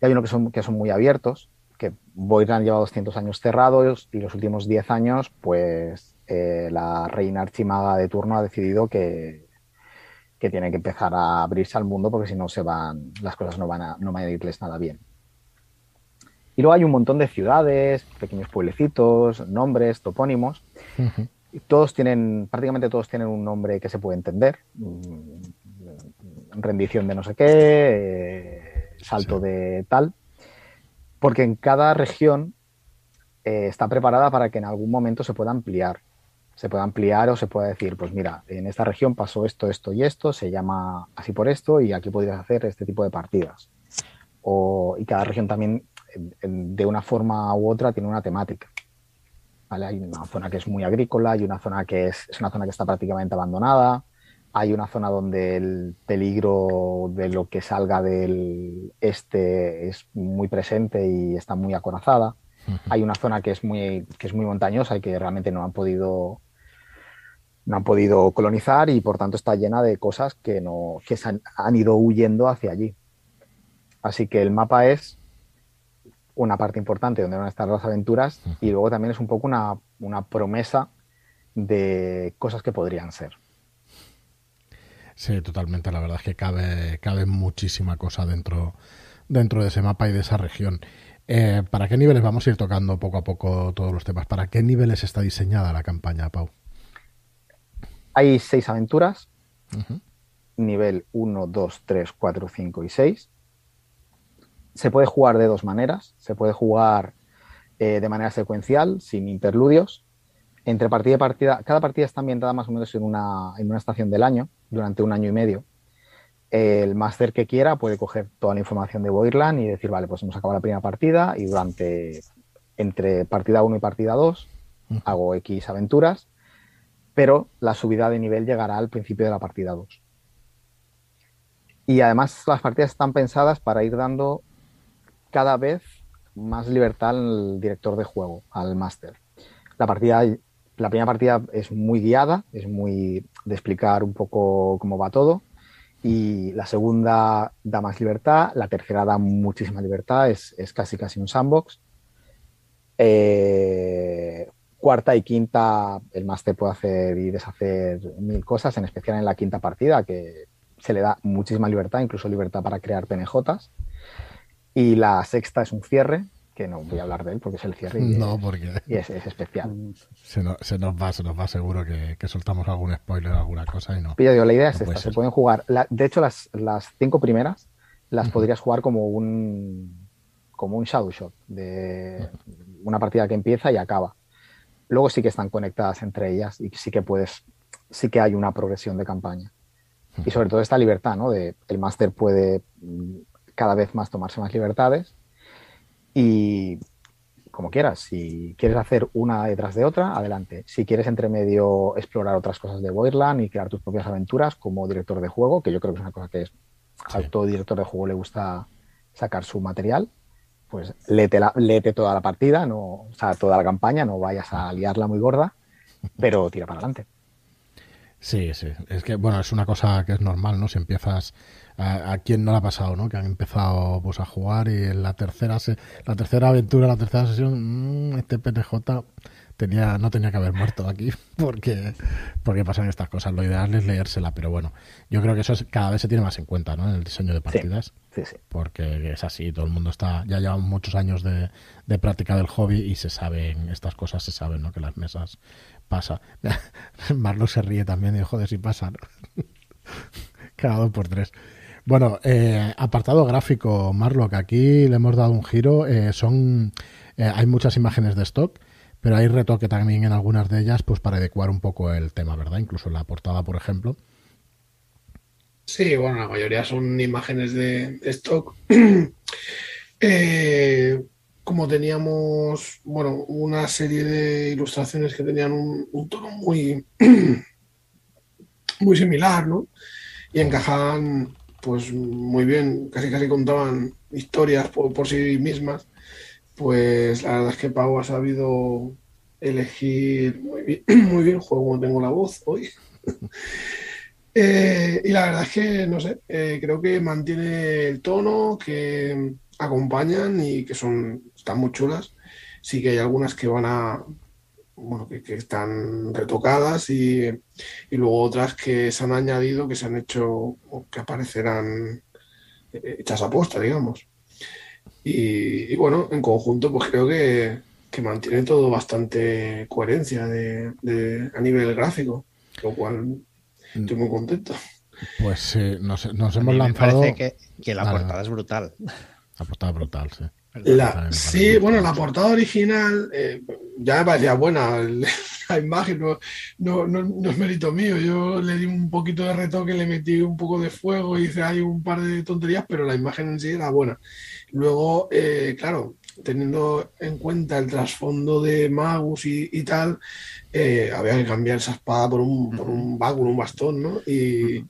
y hay unos que son, que son muy abiertos, que Boylan lleva 200 años cerrados y los últimos 10 años, pues eh, la reina archimaga de turno ha decidido que, que tiene que empezar a abrirse al mundo porque si no se van, las cosas no van a, no van a irles nada bien. Y luego hay un montón de ciudades, pequeños pueblecitos, nombres, topónimos. y todos tienen, prácticamente todos tienen un nombre que se puede entender. Mm, rendición de no sé qué, eh, salto de tal, porque en cada región eh, está preparada para que en algún momento se pueda ampliar. Se pueda ampliar o se pueda decir, pues mira, en esta región pasó esto, esto y esto, se llama así por esto y aquí podrías hacer este tipo de partidas. O, y cada región también, de una forma u otra, tiene una temática. Hay una zona que es muy agrícola, hay una zona que es, es una zona que está prácticamente abandonada, hay una zona donde el peligro de lo que salga del este es muy presente y está muy acorazada. Hay una zona que es muy, que es muy montañosa y que realmente no han podido no han podido colonizar y por tanto está llena de cosas que no que han, han, ido huyendo hacia allí. Así que el mapa es una parte importante donde van a estar las aventuras y luego también es un poco una, una promesa de cosas que podrían ser. Sí, totalmente. La verdad es que cabe, cabe muchísima cosa dentro, dentro de ese mapa y de esa región. Eh, ¿Para qué niveles vamos a ir tocando poco a poco todos los temas? ¿Para qué niveles está diseñada la campaña, Pau? Hay seis aventuras. Nivel 1, 2, 3, 4, 5 y 6. Se puede jugar de dos maneras. Se puede jugar eh, de manera secuencial, sin interludios. Entre partida y partida, cada partida está ambientada más o menos en una, en una estación del año durante un año y medio. El máster que quiera puede coger toda la información de Boirland y decir, vale, pues hemos acabado la primera partida y durante entre partida 1 y partida 2 hago X aventuras, pero la subida de nivel llegará al principio de la partida 2. Y además las partidas están pensadas para ir dando cada vez más libertad al director de juego, al máster. La partida la primera partida es muy guiada, es muy de explicar un poco cómo va todo. Y la segunda da más libertad, la tercera da muchísima libertad, es, casi casi un sandbox. Eh, cuarta y quinta, el máster puede hacer y deshacer mil cosas, en especial en la quinta partida, que se le da muchísima libertad, incluso libertad para crear PNJs. Y la sexta es un cierre, que no voy a hablar de él porque es el cierre y, no, porque es, especial. Se, nos va, se nos va seguro que, soltamos algún spoiler o alguna cosa y no. la idea es esta, se pueden jugar, de hecho las, las cinco primeras las podrías jugar como un, como un shadow shot, de una partida que empieza y acaba. Luego sí que están conectadas entre ellas y sí que puedes, sí que hay una progresión de campaña. Y sobre todo esta libertad, ¿no? De el máster puede cada vez más tomarse más libertades y como quieras, si quieres hacer una detrás de otra, adelante. Si quieres entre medio explorar otras cosas de Boirland y crear tus propias aventuras como director de juego, que yo creo que es una cosa que es, a todo director de juego le gusta sacar su material, pues léete, la, toda la partida, no, o sea, toda la campaña, no vayas a liarla muy gorda, pero tira para adelante. Sí, sí. Es que, bueno, es una cosa que es normal, ¿no? Si empiezas a, quien no le ha pasado, ¿no? Que han empezado pues a jugar y en la tercera la tercera aventura, la tercera sesión, mmm, este PNJ tenía no tenía que haber muerto aquí porque porque pasan estas cosas. Lo ideal es leérsela, pero bueno, yo creo que eso cada vez se tiene más en cuenta, ¿no? En el diseño de partidas. Sí, sí, Porque es así, todo el mundo está ya lleva muchos años de, de práctica del hobby y se saben estas cosas, se saben, ¿no? Que las mesas pasa. Marlo se ríe también y joder si pasa, ¿no? Cada dos por tres. Bueno, eh, apartado gráfico, Marlock, aquí le hemos dado un giro. Eh, son, eh, hay muchas imágenes de stock, pero hay retoque también en algunas de ellas, pues para adecuar un poco el tema, ¿verdad? Incluso la portada, por ejemplo. Sí, bueno, la mayoría son imágenes de, stock. como teníamos, bueno, una serie de ilustraciones que tenían un, un tono muy, muy similar, ¿no? Y encajaban pues muy bien, casi casi contaban historias por, sí mismas, pues la verdad es que Pau ha sabido elegir muy bien, muy bien juego tengo la voz hoy. Eh, y la verdad es que, no sé, eh, creo que mantiene el tono, que acompañan y que son, están muy chulas. Sí que hay algunas que van a, bueno, que, están retocadas y, y, luego otras que se han añadido, que se han hecho o que aparecerán eh, hechas a posta, digamos. Y, bueno, en conjunto, pues creo que, que mantiene todo bastante coherencia de, a nivel gráfico, lo cual estoy muy contento. Pues nos, hemos lanzado. Me parece que, la portada es brutal. La portada brutal, sí. La, sí, bueno, la portada original eh, ya me parecía buena. La imagen no, no, no, es mérito mío. Yo le di un poquito de retoque, le metí un poco de fuego, hice ahí un par de tonterías, pero la imagen en sí era buena. Luego, eh, claro, teniendo en cuenta el trasfondo de Magus y, tal, eh, había que cambiar esa espada por un, por un báculo, un bastón, ¿no? Y,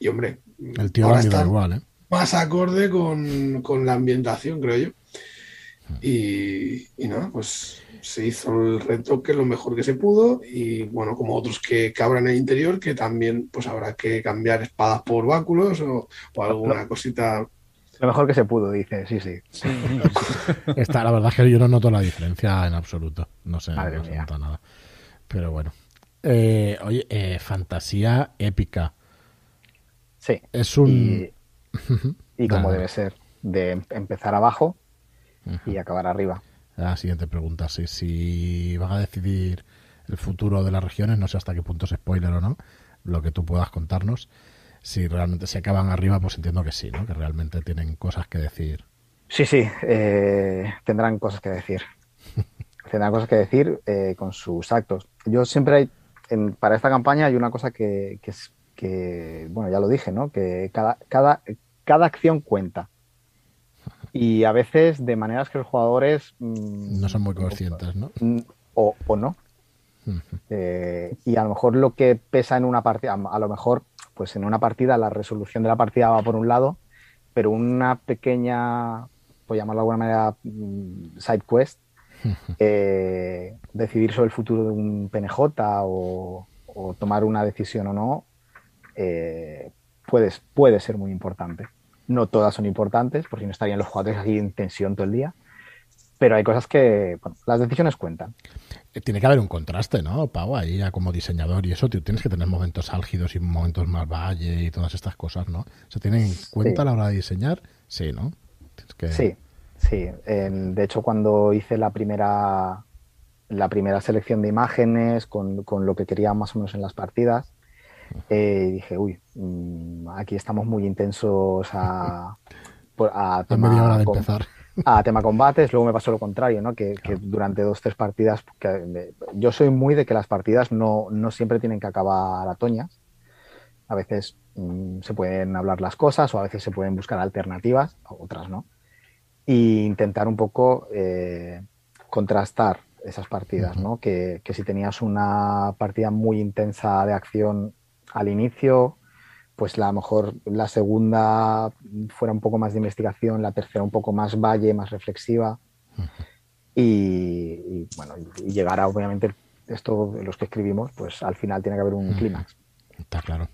y hombre, el tío ahora está igual, ¿eh? más acorde con, con la ambientación, creo yo. Y, nada, pues se hizo el retoque lo mejor que se pudo y bueno, como otros que cabran en el interior, que también pues habrá que cambiar espadas por báculos o, alguna cosita. Lo mejor que se pudo, dice, sí, sí. Está, la verdad es que yo no noto la diferencia en absoluto. No sé, no se nota nada. Pero bueno. Eh, oye, eh, fantasía épica. Sí. Es un. Y, como debe ser, de empezar abajo y acabar arriba. La siguiente pregunta, si, si van a decidir el futuro de las regiones, no sé hasta qué punto es spoiler o no, lo que tú puedas contarnos. Si realmente se acaban arriba, pues entiendo que sí, ¿no? Que realmente tienen cosas que decir. Sí, sí, eh, tendrán cosas que decir. tendrán cosas que decir eh, con sus actos. Yo siempre hay, para esta campaña hay una cosa que, que, es, que, bueno, ya lo dije, ¿no? Que cada, cada, cada acción cuenta y a veces de maneras que los jugadores... Mm, no son muy conscientes, ¿no? Mm, o, o no. Eh, y a lo mejor lo que pesa en una partida, a lo mejor pues en una partida la resolución de la partida va por un lado, pero una pequeña, por llamarlo de alguna manera, mm, side quest, eh, decidir sobre el futuro de un PNJ o, tomar una decisión o no, eh, puede ser muy importante. No todas son importantes, porque no estarían los jugadores aquí en tensión todo el día. Pero hay cosas que, bueno, las decisiones cuentan. Eh, tiene que haber un contraste, ¿no, Pau? Ahí ya como diseñador y eso, tú tienes que tener momentos álgidos y momentos más valle y todas estas cosas, ¿no? ¿Se tiene en cuenta a la hora de diseñar? Sí, ¿no? Sí, sí. de hecho, cuando hice la primera, la primera selección de imágenes con, con lo que quería más o menos en las partidas, eh, dije, uy, mm, aquí estamos muy intensos a, a tema, empezar. a tema combates, luego me pasó lo contrario, ¿no? Que, durante dos, tres partidas, yo soy muy de que las partidas no, no siempre tienen que acabar a toñas. A veces mm, se pueden hablar las cosas o a veces se pueden buscar alternativas, otras no. Y intentar un poco eh, contrastar esas partidas, ¿no? Que, que, si tenías una partida muy intensa de acción al inicio, pues a lo mejor la segunda fuera un poco más de investigación, la tercera un poco más valle, más reflexiva. y, bueno, y llegar obviamente, esto, los que escribimos, pues al final tiene que haber un clímax. Está claro.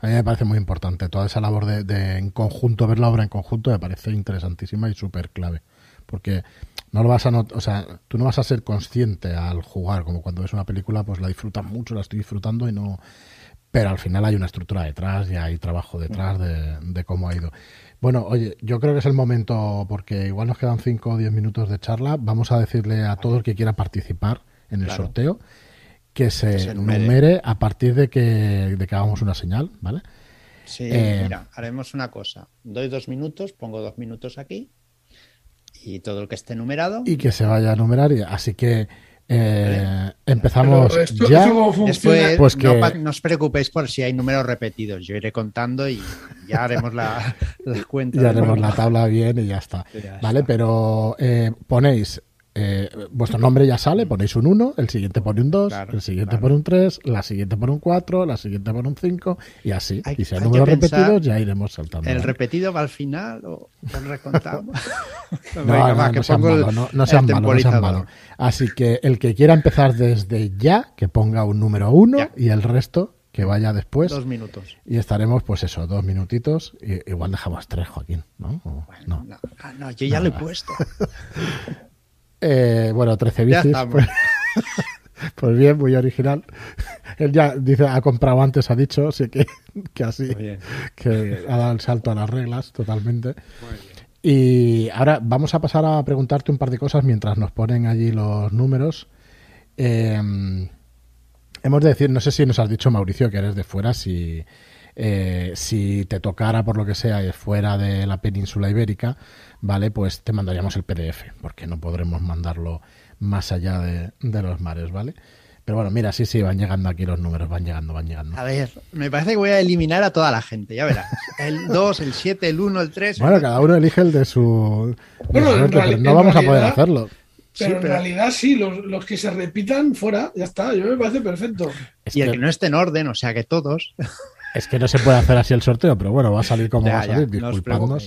A mí me parece muy importante. Toda esa labor de, de en conjunto, ver la obra en conjunto, me parece interesantísima y súper clave. Porque no lo vas a o sea, tú no vas a ser consciente al jugar, como cuando ves una película, pues la disfrutas mucho, la estoy disfrutando y no pero al final hay una estructura detrás y hay trabajo detrás de, cómo ha ido. Bueno, oye, yo creo que es el momento, porque igual nos quedan 5 o 10 minutos de charla, vamos a decirle a todo el que quiera participar en el sorteo que se, numere. a partir de que, de que hagamos una señal, ¿vale? Sí, eh, mira, haremos una cosa. Doy dos minutos, pongo dos minutos aquí y todo el que esté numerado. Y que se vaya a numerar. Así que eh, empezamos ya. Después, pues que... no, os preocupéis por si hay números repetidos. Yo iré contando y ya haremos la, cuenta. Ya haremos la tabla bien y ya está. vale, pero eh, ponéis eh, vuestro nombre ya sale, ponéis un 1, el siguiente pone un 2, el siguiente pone un 3, la siguiente pone un 4, la siguiente pone un 5 y así. y si hay números repetidos ya iremos saltando. ¿El repetido va al final o el recontamos? no, no, no, sean malo, no, no sean malo, no sean malo. Así que el que quiera empezar desde ya, que ponga un número 1 y el resto que vaya después. Dos minutos. Y estaremos, pues eso, dos minutitos. Y, igual dejamos tres, Joaquín, ¿no? no. Ah, no. yo ya lo he puesto. Eh, bueno, 13 bicis. Pues, pues, bien, muy original. Él ya dice, ha comprado antes, ha dicho, así que, que así, que ha dado el salto a las reglas totalmente. Y ahora vamos a pasar a preguntarte un par de cosas mientras nos ponen allí los números. Em, hemos de decir, no sé si nos has dicho, Mauricio, que eres de fuera, si, eh, si te tocara por lo que sea fuera de la península ibérica, ¿vale? Pues te mandaríamos el PDF, porque no podremos mandarlo más allá de, los mares, ¿vale? Pero bueno, mira, sí, sí, van llegando aquí los números, van llegando, van llegando. A ver, me parece que voy a eliminar a toda la gente, ya verás. El 2, el 7, el 1, el 3. Bueno, cada uno elige el de su. bueno, no vamos a poder hacerlo. Pero, en realidad sí, los, que se repitan fuera, ya está, yo me parece perfecto. y el que no esté en orden, o sea que todos. Es que no se puede hacer así el sorteo, pero bueno, va a salir como va a salir, disculpadnos.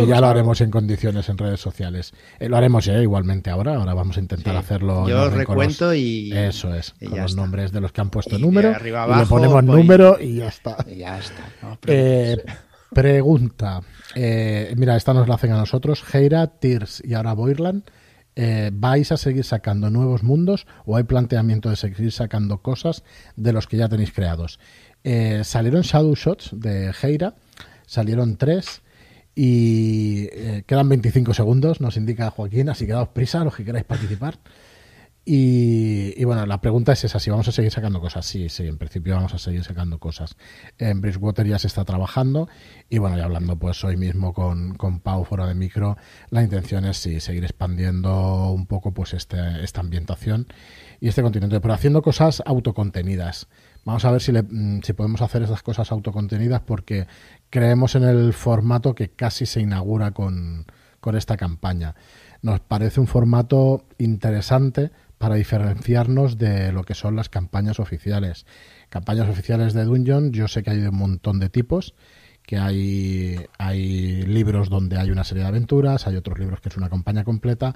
y ya lo haremos en condiciones en redes sociales. Eh, lo haremos ya igualmente ahora, ahora vamos a intentar hacerlo. Yo recuento y. Eso es, con los nombres de los que han puesto número. y le ponemos número y ya está. ya está. Eh, pregunta. Eh, mira, esta nos la hacen a nosotros. Heira, Tears y ahora Boirland. ¿Vais a seguir sacando nuevos mundos o hay planteamiento de seguir sacando cosas de los que ya tenéis creados? Eh, salieron Shadow Shots de Heira, salieron tres y eh, quedan 25 segundos, nos indica Joaquín, así que daos prisa los que queráis participar. Y, bueno, la pregunta es esa, si vamos a seguir sacando cosas. Sí, sí, en principio vamos a seguir sacando cosas. En Bridgewater ya se está trabajando y bueno, ya hablando pues hoy mismo con, con Pau fuera de micro, la intención es sí, seguir expandiendo un poco pues este, esta ambientación y este continente, pero haciendo cosas autocontenidas. Vamos a ver si, mm, si podemos hacer esas cosas autocontenidas porque creemos en el formato que casi se inaugura con, con esta campaña. Nos parece un formato interesante para diferenciarnos de lo que son las campañas oficiales. Campañas oficiales de Dungeon, yo sé que hay un montón de tipos que hay, hay libros donde hay una serie de aventuras, hay otros libros que es una campaña completa,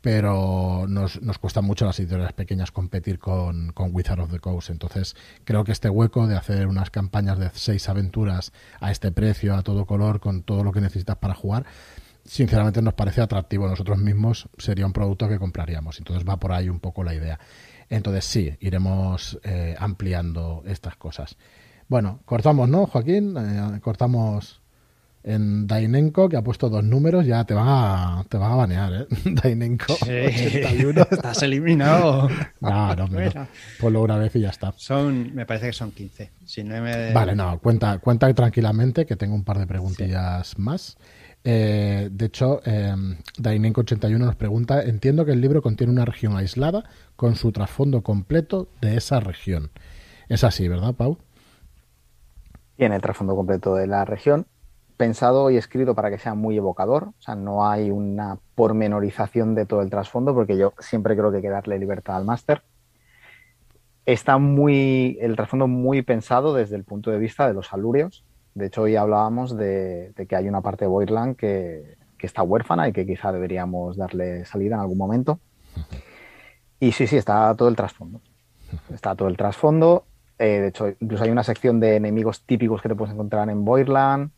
pero nos, nos cuesta mucho las editoriales pequeñas competir con, con Wizard of the Coast. Entonces, creo que este hueco de hacer unas campañas de seis aventuras a este precio, a todo color, con todo lo que necesitas para jugar, sinceramente nos parece atractivo. Nosotros mismos sería un producto que compraríamos. Entonces, va por ahí un poco la idea. Entonces, sí, iremos eh, ampliando estas cosas. Bueno, cortamos, ¿no, Joaquín? Eh, cortamos en Dainenko, que ha puesto dos números, ya te van a, te van a banear, ¿eh? Dainenko, sí. 81. Estás eliminado. No, no, no. Ponlo una vez y ya está. Son, me parece que son 15. Si no Vale, no, cuenta, cuenta tranquilamente que tengo un par de preguntillas más. Eh, de hecho, eh, Dainenko81 nos pregunta, entiendo que el libro contiene una región aislada con su trasfondo completo de esa región. Es así, ¿verdad, Pau? Tiene el trasfondo completo de la región, pensado y escrito para que sea muy evocador, o sea, no hay una pormenorización de todo el trasfondo, porque yo siempre creo que hay que darle libertad al máster. Está muy, el trasfondo muy pensado desde el punto de vista de los alurios. De hecho, hoy hablábamos de, que hay una parte de Boirland que, que, está huérfana y que quizá deberíamos darle salida en algún momento. Y sí, sí, está todo el trasfondo. Está todo el trasfondo. Eh, de hecho, incluso hay una sección de enemigos típicos que te puedes encontrar en Boirland.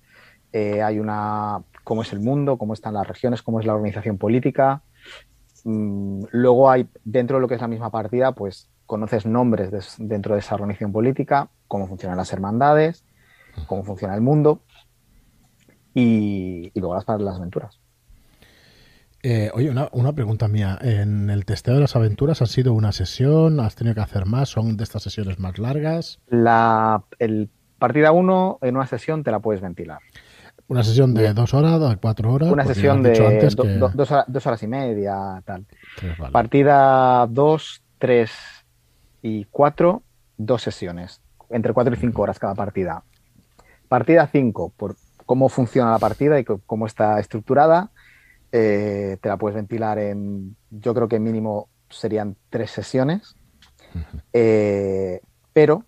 Eh, hay una cómo es el mundo, cómo están las regiones, cómo es la organización política. Mm, luego hay, dentro de lo que es la misma partida, pues conoces nombres dentro de esa organización política, cómo funcionan las hermandades, cómo funciona el mundo y, luego las, las aventuras. Eh, oye, una, pregunta mía. ¿En el testeo de las aventuras ha sido una sesión? ¿Has tenido que hacer más? ¿Son de estas sesiones más largas? La el partida 1 en una sesión te la puedes ventilar. ¿Una sesión de dos horas, cuatro horas? Una sesión de dos, horas, y media, tal. Partida 2, 3 y 4, dos sesiones. Entre 4 y 5 horas cada partida. Partida 5, por cómo funciona la partida y cómo está estructurada eh, te la puedes ventilar en, yo creo que mínimo serían tres sesiones, eh, pero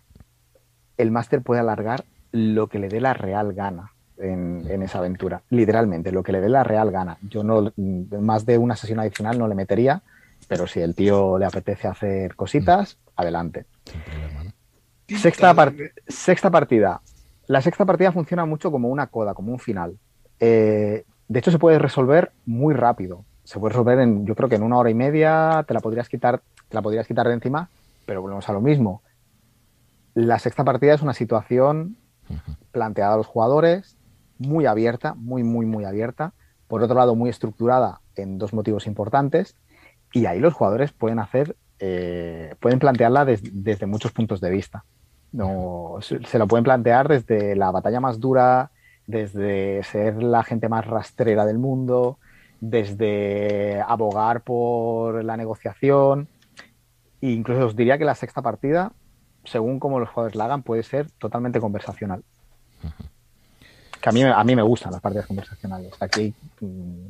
el máster puede alargar lo que le dé la real gana en, esa aventura, literalmente, lo que le dé la real gana. Yo no, más de una sesión adicional no le metería, pero si el tío le apetece hacer cositas, adelante. Sexta, sexta partida. La sexta partida funciona mucho como una coda, como un final. Eh, de hecho, se puede resolver muy rápido. Se puede resolver en, yo creo que en una hora y media te la podrías quitar, te la podrías quitar de encima, pero volvemos a lo mismo. La sexta partida es una situación planteada a los jugadores, muy abierta, muy, muy, muy abierta. Por otro lado, muy estructurada en dos motivos importantes. Y ahí los jugadores pueden hacer, eh, pueden plantearla desde muchos puntos de vista. No, se, lo pueden plantear desde la batalla más dura desde ser la gente más rastrera del mundo, desde abogar por la negociación. E incluso os diría que la sexta partida, según como los jugadores la hagan, puede ser totalmente conversacional. Que a mí, a mí me gustan las partidas conversacionales. Aquí, mm,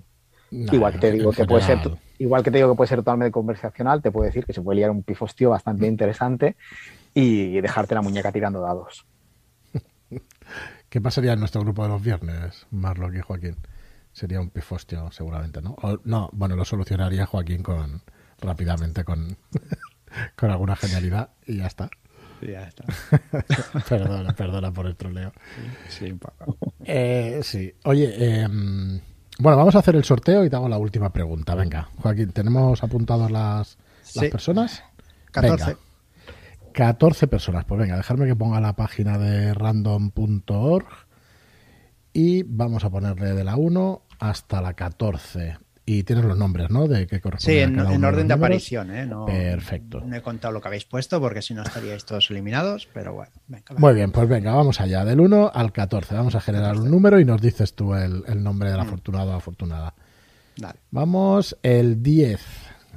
igual que te digo que puede ser, igual que te digo que puede ser totalmente conversacional, te puedo decir que se puede liar un pifostio bastante interesante y dejarte la muñeca tirando dados. ¿Qué pasaría en nuestro grupo de los viernes, Marlock y Joaquín? Sería un pifostio, seguramente, ¿no? no, bueno, lo solucionaría Joaquín con rápidamente con, con alguna genialidad y ya está. Ya está. perdona, perdona por el troleo. Sí. Eh, sí. Oye, em, bueno, vamos a hacer el sorteo y te hago la última pregunta. Venga, Joaquín, ¿tenemos apuntadas las, las personas? 14. 14 personas. Pues venga, dejarme que ponga la página de random.org y vamos a ponerle de la 1 hasta la 14. Y tienes los nombres, ¿no? De qué corresponde. Sí, en, orden de, aparición, ¿eh? Perfecto. No he contado lo que habéis puesto porque si no estaríais todos eliminados, pero bueno. Muy bien, pues venga, vamos allá. Del 1 al 14. Vamos a generar un número y nos dices tú el, nombre del mm. afortunado o afortunada. Dale. Vamos, el 10.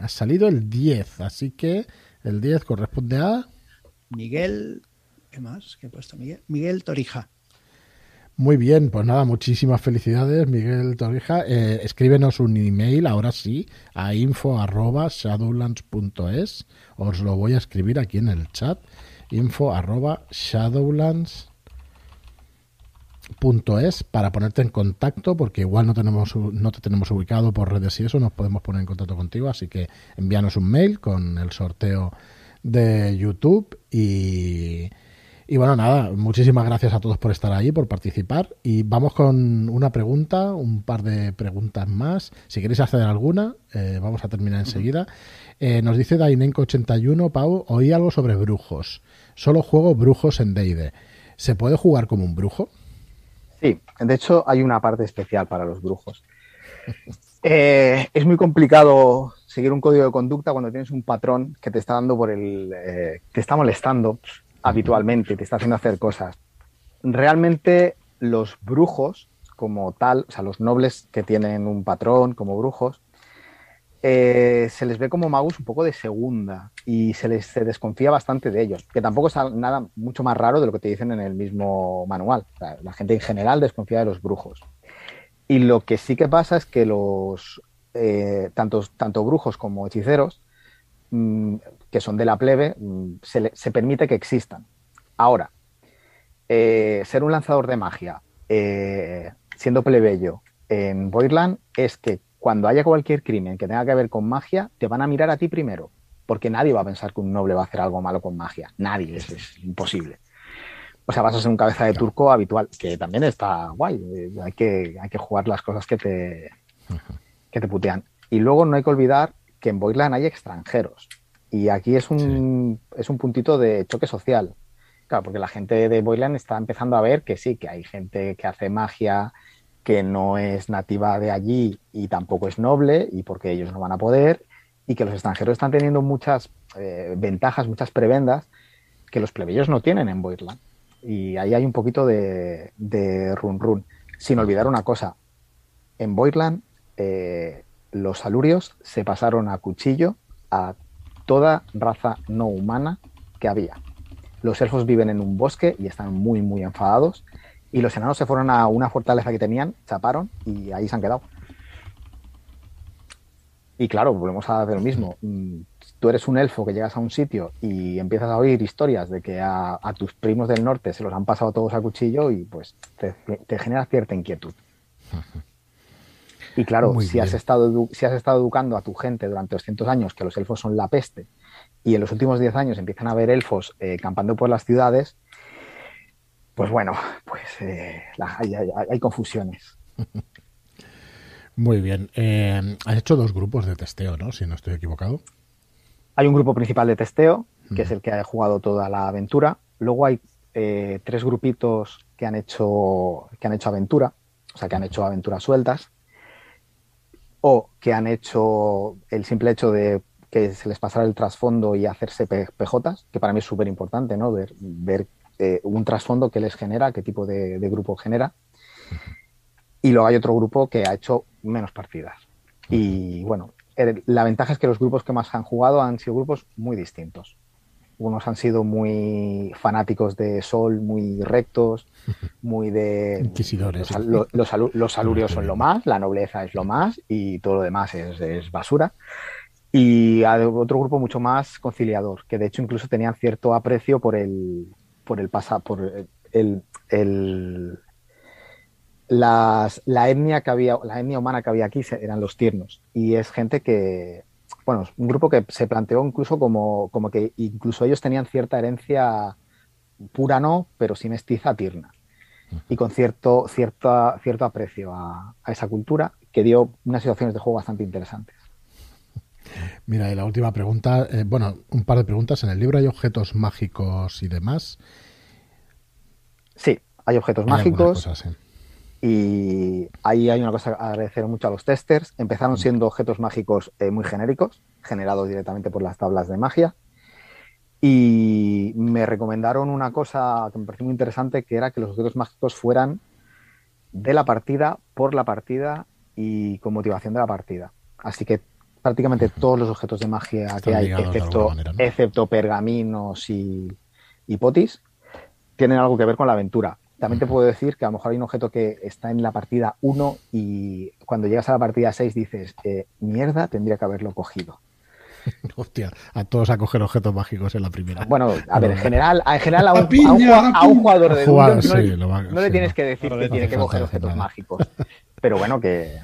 Ha salido el 10, así que el 10 corresponde a... Miguel, ¿qué más? ¿Qué he puesto Miguel? Miguel Torija. Muy bien, pues nada, muchísimas felicidades, Miguel Torija. Eh, escríbenos un email, ahora sí, a info.shadowlands.es. Os lo voy a escribir aquí en el chat. info.shadowlands.es para ponerte en contacto, porque igual no, tenemos, no te tenemos ubicado por redes y eso, nos podemos poner en contacto contigo. Así que envíanos un mail con el sorteo de YouTube y, y bueno, nada, muchísimas gracias a todos por estar ahí, por participar. Y vamos con una pregunta, un par de preguntas más. Si queréis hacer alguna, eh, vamos a terminar enseguida. Eh, nos dice Dainenko81, Pau, oí algo sobre brujos. Solo juego brujos en D&D. ¿Se puede jugar como un brujo? Sí, de hecho hay una parte especial para los brujos. Eh, es muy complicado seguir un código de conducta cuando tienes un patrón que te está dando por el. Eh, te está molestando habitualmente, te está haciendo hacer cosas. Realmente los brujos, como tal, o sea, los nobles que tienen un patrón como brujos, eh, se les ve como magos un poco de segunda y se les desconfía bastante de ellos, que tampoco es nada mucho más raro de lo que te dicen en el mismo manual. la gente en general desconfía de los brujos. Y lo que sí que pasa es que los eh, tanto brujos como hechiceros, que son de la plebe, mm, se, permite que existan. Ahora, eh, ser un lanzador de magia eh, siendo plebeyo en Voidland es que cuando haya cualquier crimen que tenga que ver con magia, te van a mirar a ti primero, porque nadie va a pensar que un noble va a hacer algo malo con magia. Nadie, es imposible. O sea, vas a ser un cabeza de turco habitual, que también está guay. Eh, hay que, hay que jugar las cosas que te, que te putean. Y luego no hay que olvidar que en Boyland hay extranjeros. Y aquí es un, es un puntito de choque social. Claro, porque la gente de Boyland está empezando a ver que sí, que hay gente que hace magia que no es nativa de allí y tampoco es noble y porque ellos no van a poder y que los extranjeros están teniendo muchas eh, ventajas, muchas prebendas que los plebeyos no tienen en Boyland. Y ahí hay un poquito de, run run. Sin olvidar una cosa, en Boirland eh, los alurios se pasaron a cuchillo a toda raza no humana que había. Los elfos viven en un bosque y están muy, muy enfadados. Y los enanos se fueron a una fortaleza que tenían, chaparon y ahí se han quedado. Y claro, volvemos a hacer lo mismo. Mm, tú eres un elfo que llegas a un sitio y empiezas a oír historias de que a, tus primos del norte se los han pasado todos a cuchillo y pues te, genera cierta inquietud. Y claro, si has, estado, si has estado educando a tu gente durante 200 años que los elfos son la peste y en los últimos 10 años empiezan a ver elfos eh, campando por las ciudades, pues bueno, pues eh, hay, confusiones. Muy bien. Eh, has hecho dos grupos de testeo, ¿no? Si no estoy equivocado. Hay un grupo principal de testeo, que es el que ha jugado toda la aventura. Luego hay eh, tres grupitos que han hecho que han hecho aventura, o sea, que han hecho aventuras sueltas, o que han hecho el simple hecho de que se les pasara el trasfondo y hacerse PJs, que para mí es súper importante, ¿no? Ver, ver eh, un trasfondo que les genera, qué tipo de, de grupo genera. Y luego hay otro grupo que ha hecho menos partidas. Y bueno, la ventaja es que los grupos que más han jugado han sido grupos muy distintos. Unos han sido muy fanáticos de Sol, muy rectos, muy de... Inquisidores. Los, alurios son lo más, la nobleza es lo más y todo lo demás es, basura. Y otro grupo mucho más conciliador, que de hecho incluso tenían cierto aprecio por el, por el, pasa, por el, el las, la etnia que había, la etnia humana que había aquí eran los tiernos. Y es gente que, bueno, un grupo que se planteó incluso como, como que incluso ellos tenían cierta herencia pura no, pero sí mestiza tierna. Y con cierto, cierto, cierto aprecio a, esa cultura que dio unas situaciones de juego bastante interesantes. Mira, y la última pregunta, eh, bueno, un par de preguntas. ¿En el libro hay objetos mágicos y demás? Sí, hay objetos mágicos. Y ahí hay una cosa que agradecer mucho a los testers. Empezaron siendo objetos mágicos eh, muy genéricos, generados directamente por las tablas de magia. Y me recomendaron una cosa que me pareció muy interesante, que era que los objetos mágicos fueran de la partida, por la partida y con motivación de la partida. Así que prácticamente todos los objetos de magia que hay, excepto, excepto pergaminos y, y potis, tienen algo que ver con la aventura. También te puedo decir que a lo mejor hay un objeto que está en la partida 1 y cuando llegas a la partida 6 dices, eh, mierda, tendría que haberlo cogido. Hostia, a todos a coger objetos mágicos en la primera. Bueno, a ver, en general, en general a, un, jugador de no, le, tienes que decir que tiene que coger objetos mágicos. Pero bueno, que...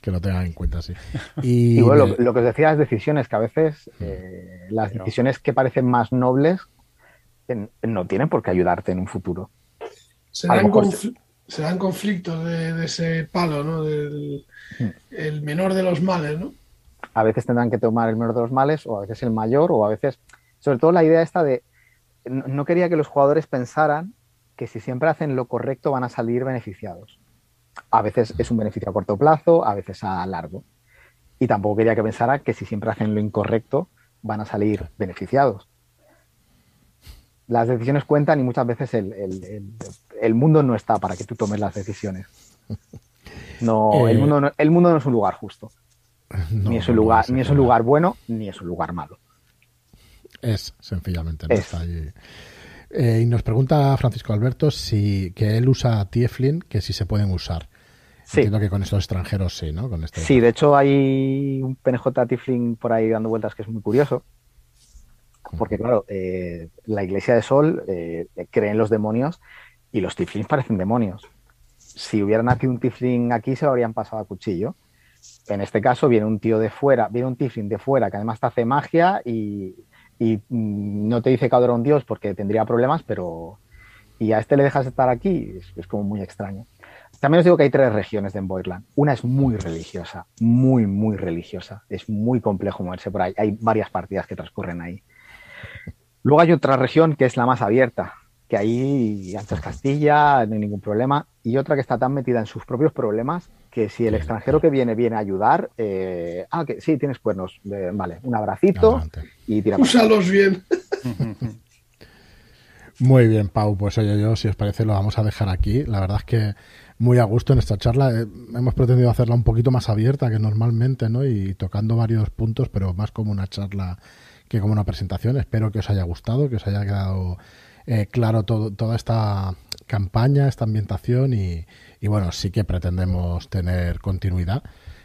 Que lo tengan en cuenta, sí. Y, bueno, lo, que os decía las decisiones, que a veces eh, las decisiones que parecen más nobles no tienen por qué ayudarte en un futuro. Se dan, conflictos de, ese palo, ¿no? Del hmm. el menor de los males, ¿no? A veces tendrán que tomar el menor de los males, o a veces el mayor, o a veces. Sobre todo la idea esta de. No quería que los jugadores pensaran que si siempre hacen lo correcto van a salir beneficiados. A veces es un beneficio a corto plazo, a veces a largo. Y tampoco quería que pensara que si siempre hacen lo incorrecto van a salir beneficiados las decisiones cuentan y muchas veces el, mundo no está para que tú tomes las decisiones. No, el, mundo no, el mundo no es un lugar justo. ni es un lugar, ni es un lugar bueno, ni es un lugar malo. Es, sencillamente, no está allí. Eh, y nos pregunta Francisco Alberto si que él usa Tieflin, que si se pueden usar. Sí. Entiendo que con estos extranjeros sí, ¿no? Con este... Sí, de hecho hay un PNJ Tiefling por ahí dando vueltas que es muy curioso. Porque, claro, eh, la Iglesia de Sol eh, cree en los demonios y los Tieflings parecen demonios. Si hubieran aquí un Tiefling aquí, se lo habrían pasado a cuchillo. En este caso, viene un tío de fuera, viene un Tiefling de fuera que además te hace magia y, mm, no te dice que un dios porque tendría problemas, pero. Y a este le dejas estar aquí, es como muy extraño. También os digo que hay tres regiones de Emboirland. Una es muy religiosa, muy, muy religiosa. Es muy complejo moverse por ahí. Hay varias partidas que transcurren ahí. Luego hay otra región que es la más abierta, que ahí antes Castilla, no hay ningún problema. Y otra que está tan metida en sus propios problemas que si el extranjero que viene viene a ayudar, eh, ah, que sí, tienes cuernos, vale, un abracito y tira. Úsalos bien. Muy bien, Pau. Pues oye, yo, si os parece, lo vamos a dejar aquí. La verdad es que muy a gusto en esta charla. Eh, hemos pretendido hacerla un poquito más abierta que normalmente, ¿no? Y tocando varios puntos, pero más como una charla que como una presentación. Espero que os haya gustado, que os haya quedado eh, claro todo, toda esta campaña, esta ambientación y, bueno, sí que pretendemos tener continuidad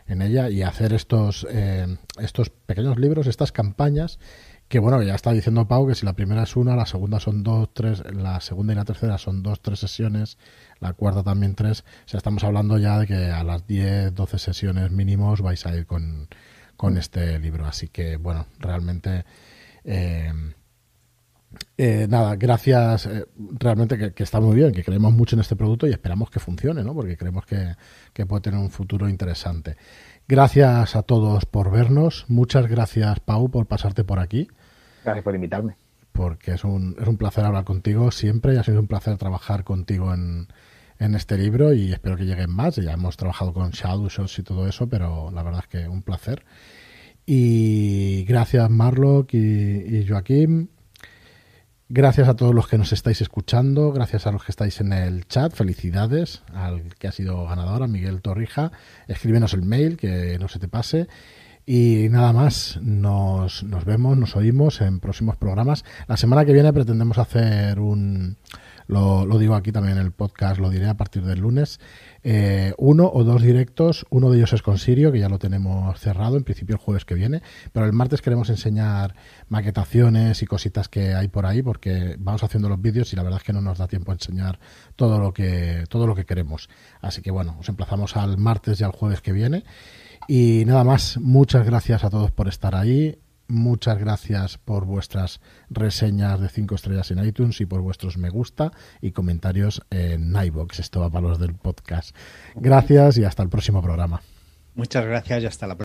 en ella y hacer estos, eh, estos pequeños libros, estas campañas que bueno, ya está diciendo Pau que si la primera es una, la segunda son dos, tres, la segunda y la tercera son dos, tres sesiones, la cuarta también tres. O sea, estamos hablando ya de que a las 10, 12 sesiones mínimos vais a ir con, este libro. Así que bueno, realmente... Eh, eh, nada, gracias. Eh, realmente que, está muy bien, que creemos mucho en este producto y esperamos que funcione, ¿no? Porque creemos que, que puede tener un futuro interesante. Gracias a todos por vernos. Muchas gracias, Pau, por pasarte por aquí. Gracias por invitarme. Porque es un, es un placer hablar contigo siempre y ha sido un placer trabajar contigo en, en este libro y espero que lleguen más. Ya hemos trabajado con Shadow Shots y todo eso, pero la verdad es que un placer. Y gracias Marlock y, y Joaquín. Gracias a todos los que nos estáis escuchando, gracias a los que estáis en el chat, felicidades al que ha sido ganador, a Miguel Torrija. Escríbenos el mail, que no se te pase. Y nada más, nos, nos vemos, nos oímos en próximos programas. La semana que viene pretendemos hacer un, lo, lo, digo aquí también en el podcast, lo diré a partir del lunes, eh, uno o dos directos, uno de ellos es con Sirio, que ya lo tenemos cerrado, en principio el jueves que viene, pero el martes queremos enseñar maquetaciones y cositas que hay por ahí, porque vamos haciendo los vídeos y la verdad es que no nos da tiempo a enseñar todo lo que, todo lo que queremos. Así que bueno, os emplazamos al martes y al jueves que viene. Y nada más, muchas gracias a todos por estar ahí. Muchas gracias por vuestras reseñas de 5 estrellas en iTunes y por vuestros me gusta y comentarios en iBox. Esto va para los del podcast. Gracias y hasta el próximo programa. Muchas gracias y hasta la próxima.